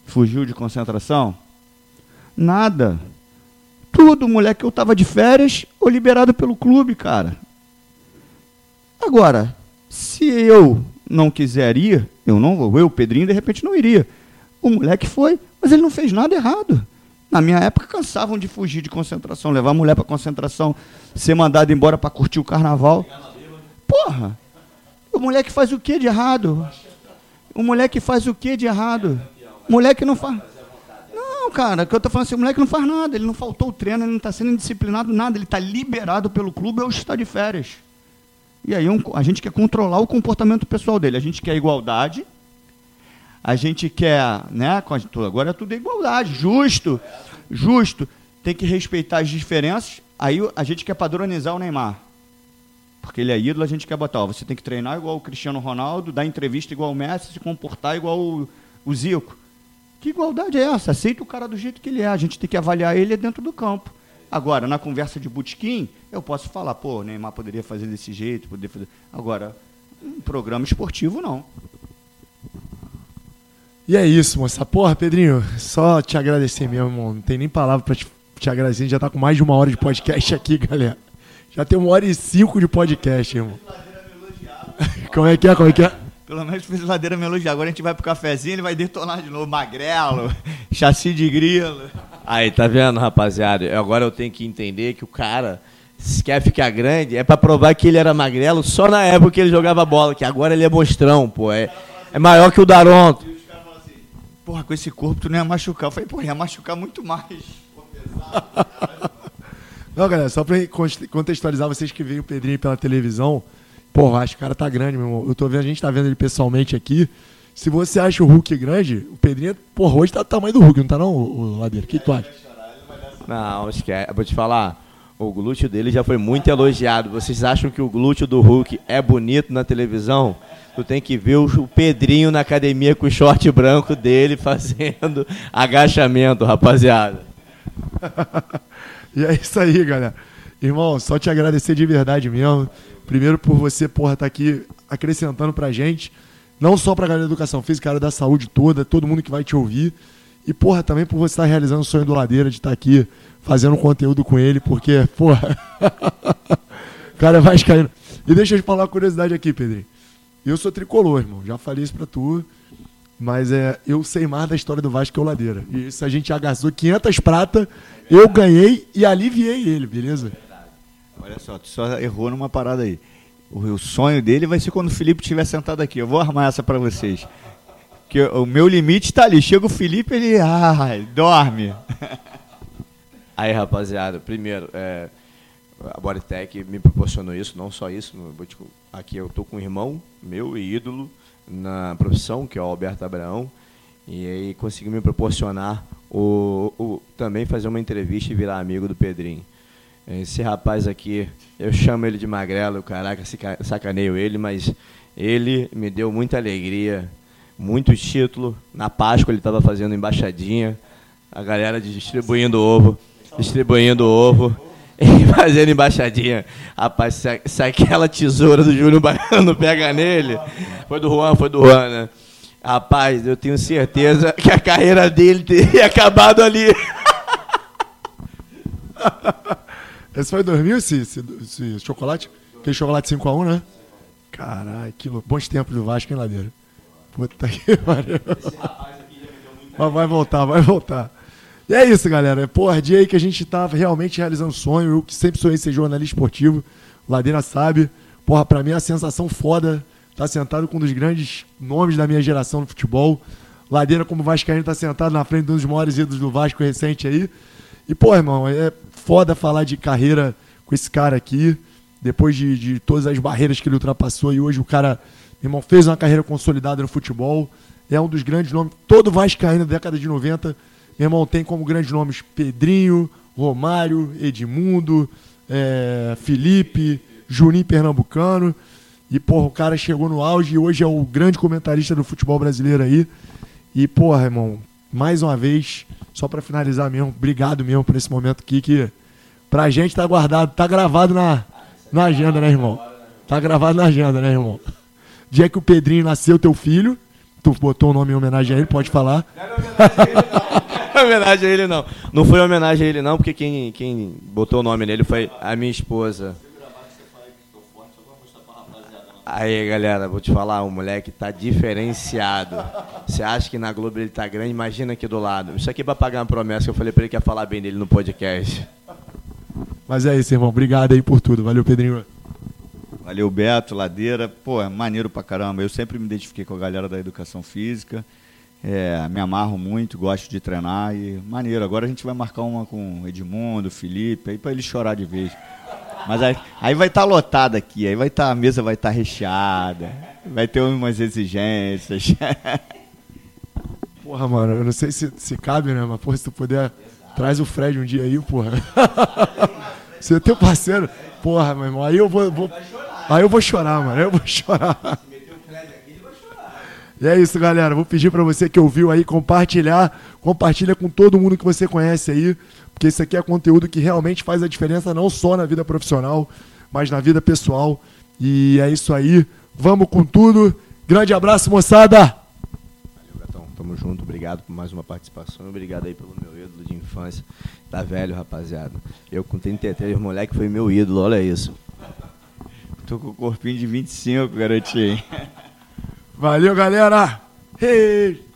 Fugiu de concentração? Nada. Tudo, moleque, eu estava de férias ou liberado pelo clube, cara. Agora, se eu não quiser ir, eu não vou. Eu, Pedrinho, de repente não iria. O moleque foi, mas ele não fez nada errado. Na minha época, cansavam de fugir de concentração, levar a mulher para concentração, ser mandado embora para curtir o carnaval. Porra! O moleque faz o que de errado? O moleque faz o que de errado? O moleque não faz. Não, cara, que eu tô falando assim, o moleque não faz nada, ele não faltou o treino, ele não está sendo indisciplinado, nada, ele está liberado pelo clube ou está de férias. E aí a gente quer controlar o comportamento pessoal dele. A gente quer igualdade, a gente quer, né? Agora é tudo igualdade, justo, justo. Tem que respeitar as diferenças. Aí a gente quer padronizar o Neymar. Porque ele é ídolo, a gente quer botar. Ó, você tem que treinar igual o Cristiano Ronaldo, dar entrevista igual o Messi, se comportar igual o, o Zico. Que igualdade é essa? Aceita o cara do jeito que ele é. A gente tem que avaliar ele dentro do campo. Agora, na conversa de butiquim, eu posso falar, pô, o Neymar poderia fazer desse jeito, poderia fazer. Agora, um programa esportivo não. E é isso, moça. Porra, Pedrinho, só te agradecer mesmo, irmão. Não tem nem palavra pra te, te agradecer. A gente já tá com mais de uma hora de podcast aqui, galera. Já tem uma hora e cinco de podcast, irmão. Como é que é? Como é que é? Pelo menos fez ladeira me elogiar. Agora a gente vai pro cafezinho, ele vai detonar de novo. Magrelo, chassi de grilo. Aí, tá vendo, rapaziada? Agora eu tenho que entender que o cara se quer ficar grande, é para provar que ele era magrelo só na época que ele jogava bola, que agora ele é mostrão, pô. É, é maior que o Daronto porra, com esse corpo tu não ia machucar. Eu falei, porra, ia machucar muito mais. não, galera, só pra contextualizar vocês que veem o Pedrinho pela televisão, porra, acho que o cara tá grande, meu irmão. Eu tô vendo, a gente tá vendo ele pessoalmente aqui. Se você acha o Hulk grande, o Pedrinho, porra, hoje tá do tamanho do Hulk, não tá não, o, Ladeira? O que tu acha? Não, esquece. Vou te falar. O glúteo dele já foi muito elogiado. Vocês acham que o glúteo do Hulk é bonito na televisão? Tu tem que ver o Pedrinho na academia com o short branco dele fazendo agachamento, rapaziada. e é isso aí, galera. Irmão, só te agradecer de verdade mesmo. Primeiro por você, porra, estar tá aqui acrescentando pra gente. Não só pra galera da educação física, cara da saúde toda, todo mundo que vai te ouvir. E, porra, também por você estar realizando o sonho do Ladeira de estar aqui fazendo conteúdo com ele, porque, porra, cara vai caindo. E deixa eu te falar uma curiosidade aqui, Pedrinho. Eu sou tricolor, irmão. Já falei isso pra tu. Mas é, eu sei mais da história do Vasco que o Ladeira. E isso a gente já gastou 500 prata, eu ganhei e aliviei ele, beleza? Olha só, tu só errou numa parada aí. O, sonho dele vai ser quando o Felipe estiver sentado aqui. Eu vou armar essa para vocês. Porque o meu limite tá ali. Chega o Felipe, ele. Ai, dorme. Aí, rapaziada, primeiro, é, a Bodytech me proporcionou isso, não só isso. Aqui eu tô com um irmão meu e ídolo na profissão, que é o Alberto Abraão. E aí conseguiu me proporcionar o, o, também fazer uma entrevista e virar amigo do Pedrinho. Esse rapaz aqui, eu chamo ele de magrelo, caraca, sacaneio ele, mas ele me deu muita alegria, muito título. Na Páscoa ele estava fazendo embaixadinha, a galera distribuindo ovo, distribuindo ovo e fazendo embaixadinha. Rapaz, se, aquela tesoura do Júnior Baiano pega nele, foi do Juan, foi do Juan, né? Rapaz, eu tenho certeza que a carreira dele teria acabado ali. Esse foi 2000, esse, esse, esse chocolate? Aquele chocolate 5x1, né? Caralho, que louco. Bons tempos do Vasco, hein, Ladeira? Puta que pariu. Mas vai voltar, vai voltar. E é isso, galera. Porra, dia aí que a gente tá realmente realizando um sonho. Eu que sempre sonhei ser jornalista esportivo. Ladeira sabe. Porra, pra mim é uma sensação foda tá sentado com um dos grandes nomes da minha geração no futebol. Ladeira, como Vascaíno, tá sentado na frente de um dos maiores ídolos do Vasco recente aí. E, pô, irmão, é foda falar de carreira com esse cara aqui, depois de, de todas as barreiras que ele ultrapassou. E hoje o cara, meu irmão, fez uma carreira consolidada no futebol. É um dos grandes nomes. Todo Vascaíno da década de 90, meu irmão, tem como grandes nomes Pedrinho, Romário, Edmundo, é, Felipe, Juninho Pernambucano. E, porra, o cara chegou no auge e hoje é o grande comentarista do futebol brasileiro aí. E, porra, irmão, mais uma vez, só para finalizar mesmo, obrigado mesmo por esse momento aqui que pra gente tá guardado, tá gravado na, na agenda, né, irmão? Tá gravado na agenda, né, irmão? Dia que o Pedrinho nasceu, teu filho, tu botou o nome em homenagem a ele, pode falar. Não é homenagem a ele, não. Não foi homenagem a ele, não, porque quem, quem botou o nome nele foi a minha esposa. Aí, galera, vou te falar, o moleque tá diferenciado. Você acha que na Globo ele tá grande? Imagina aqui do lado. Isso aqui é pra pagar uma promessa que eu falei pra ele que ia falar bem dele no podcast. Mas é isso, irmão. Obrigado aí por tudo. Valeu, Pedrinho. Valeu, Beto, Ladeira. Pô, é maneiro pra caramba. Eu sempre me identifiquei com a galera da educação física. É, me amarro muito, gosto de treinar e maneiro. Agora a gente vai marcar uma com Edmundo, Felipe, aí pra ele chorar de vez. Mas aí, aí vai estar tá lotado aqui, aí vai estar tá, a mesa vai estar tá recheada, vai ter umas exigências. Porra, mano, eu não sei se, se cabe, né? Mas porra, se tu puder, traz o Fred um dia aí, porra. Você é teu parceiro. Porra, meu irmão, aí eu vou, vou aí eu vou chorar, mano. Aí eu vou chorar. E é isso, galera. Vou pedir para você que ouviu aí compartilhar, compartilha com todo mundo que você conhece aí porque isso aqui é conteúdo que realmente faz a diferença não só na vida profissional, mas na vida pessoal. E é isso aí. Vamos com tudo. Grande abraço, moçada. Valeu, Gatão. Tamo junto. Obrigado por mais uma participação. Obrigado aí pelo meu ídolo de infância. Tá velho, rapaziada. Eu com 33, moleque, foi meu ídolo. Olha isso. Tô com o corpinho de 25, garotinho. Valeu, galera. Hey.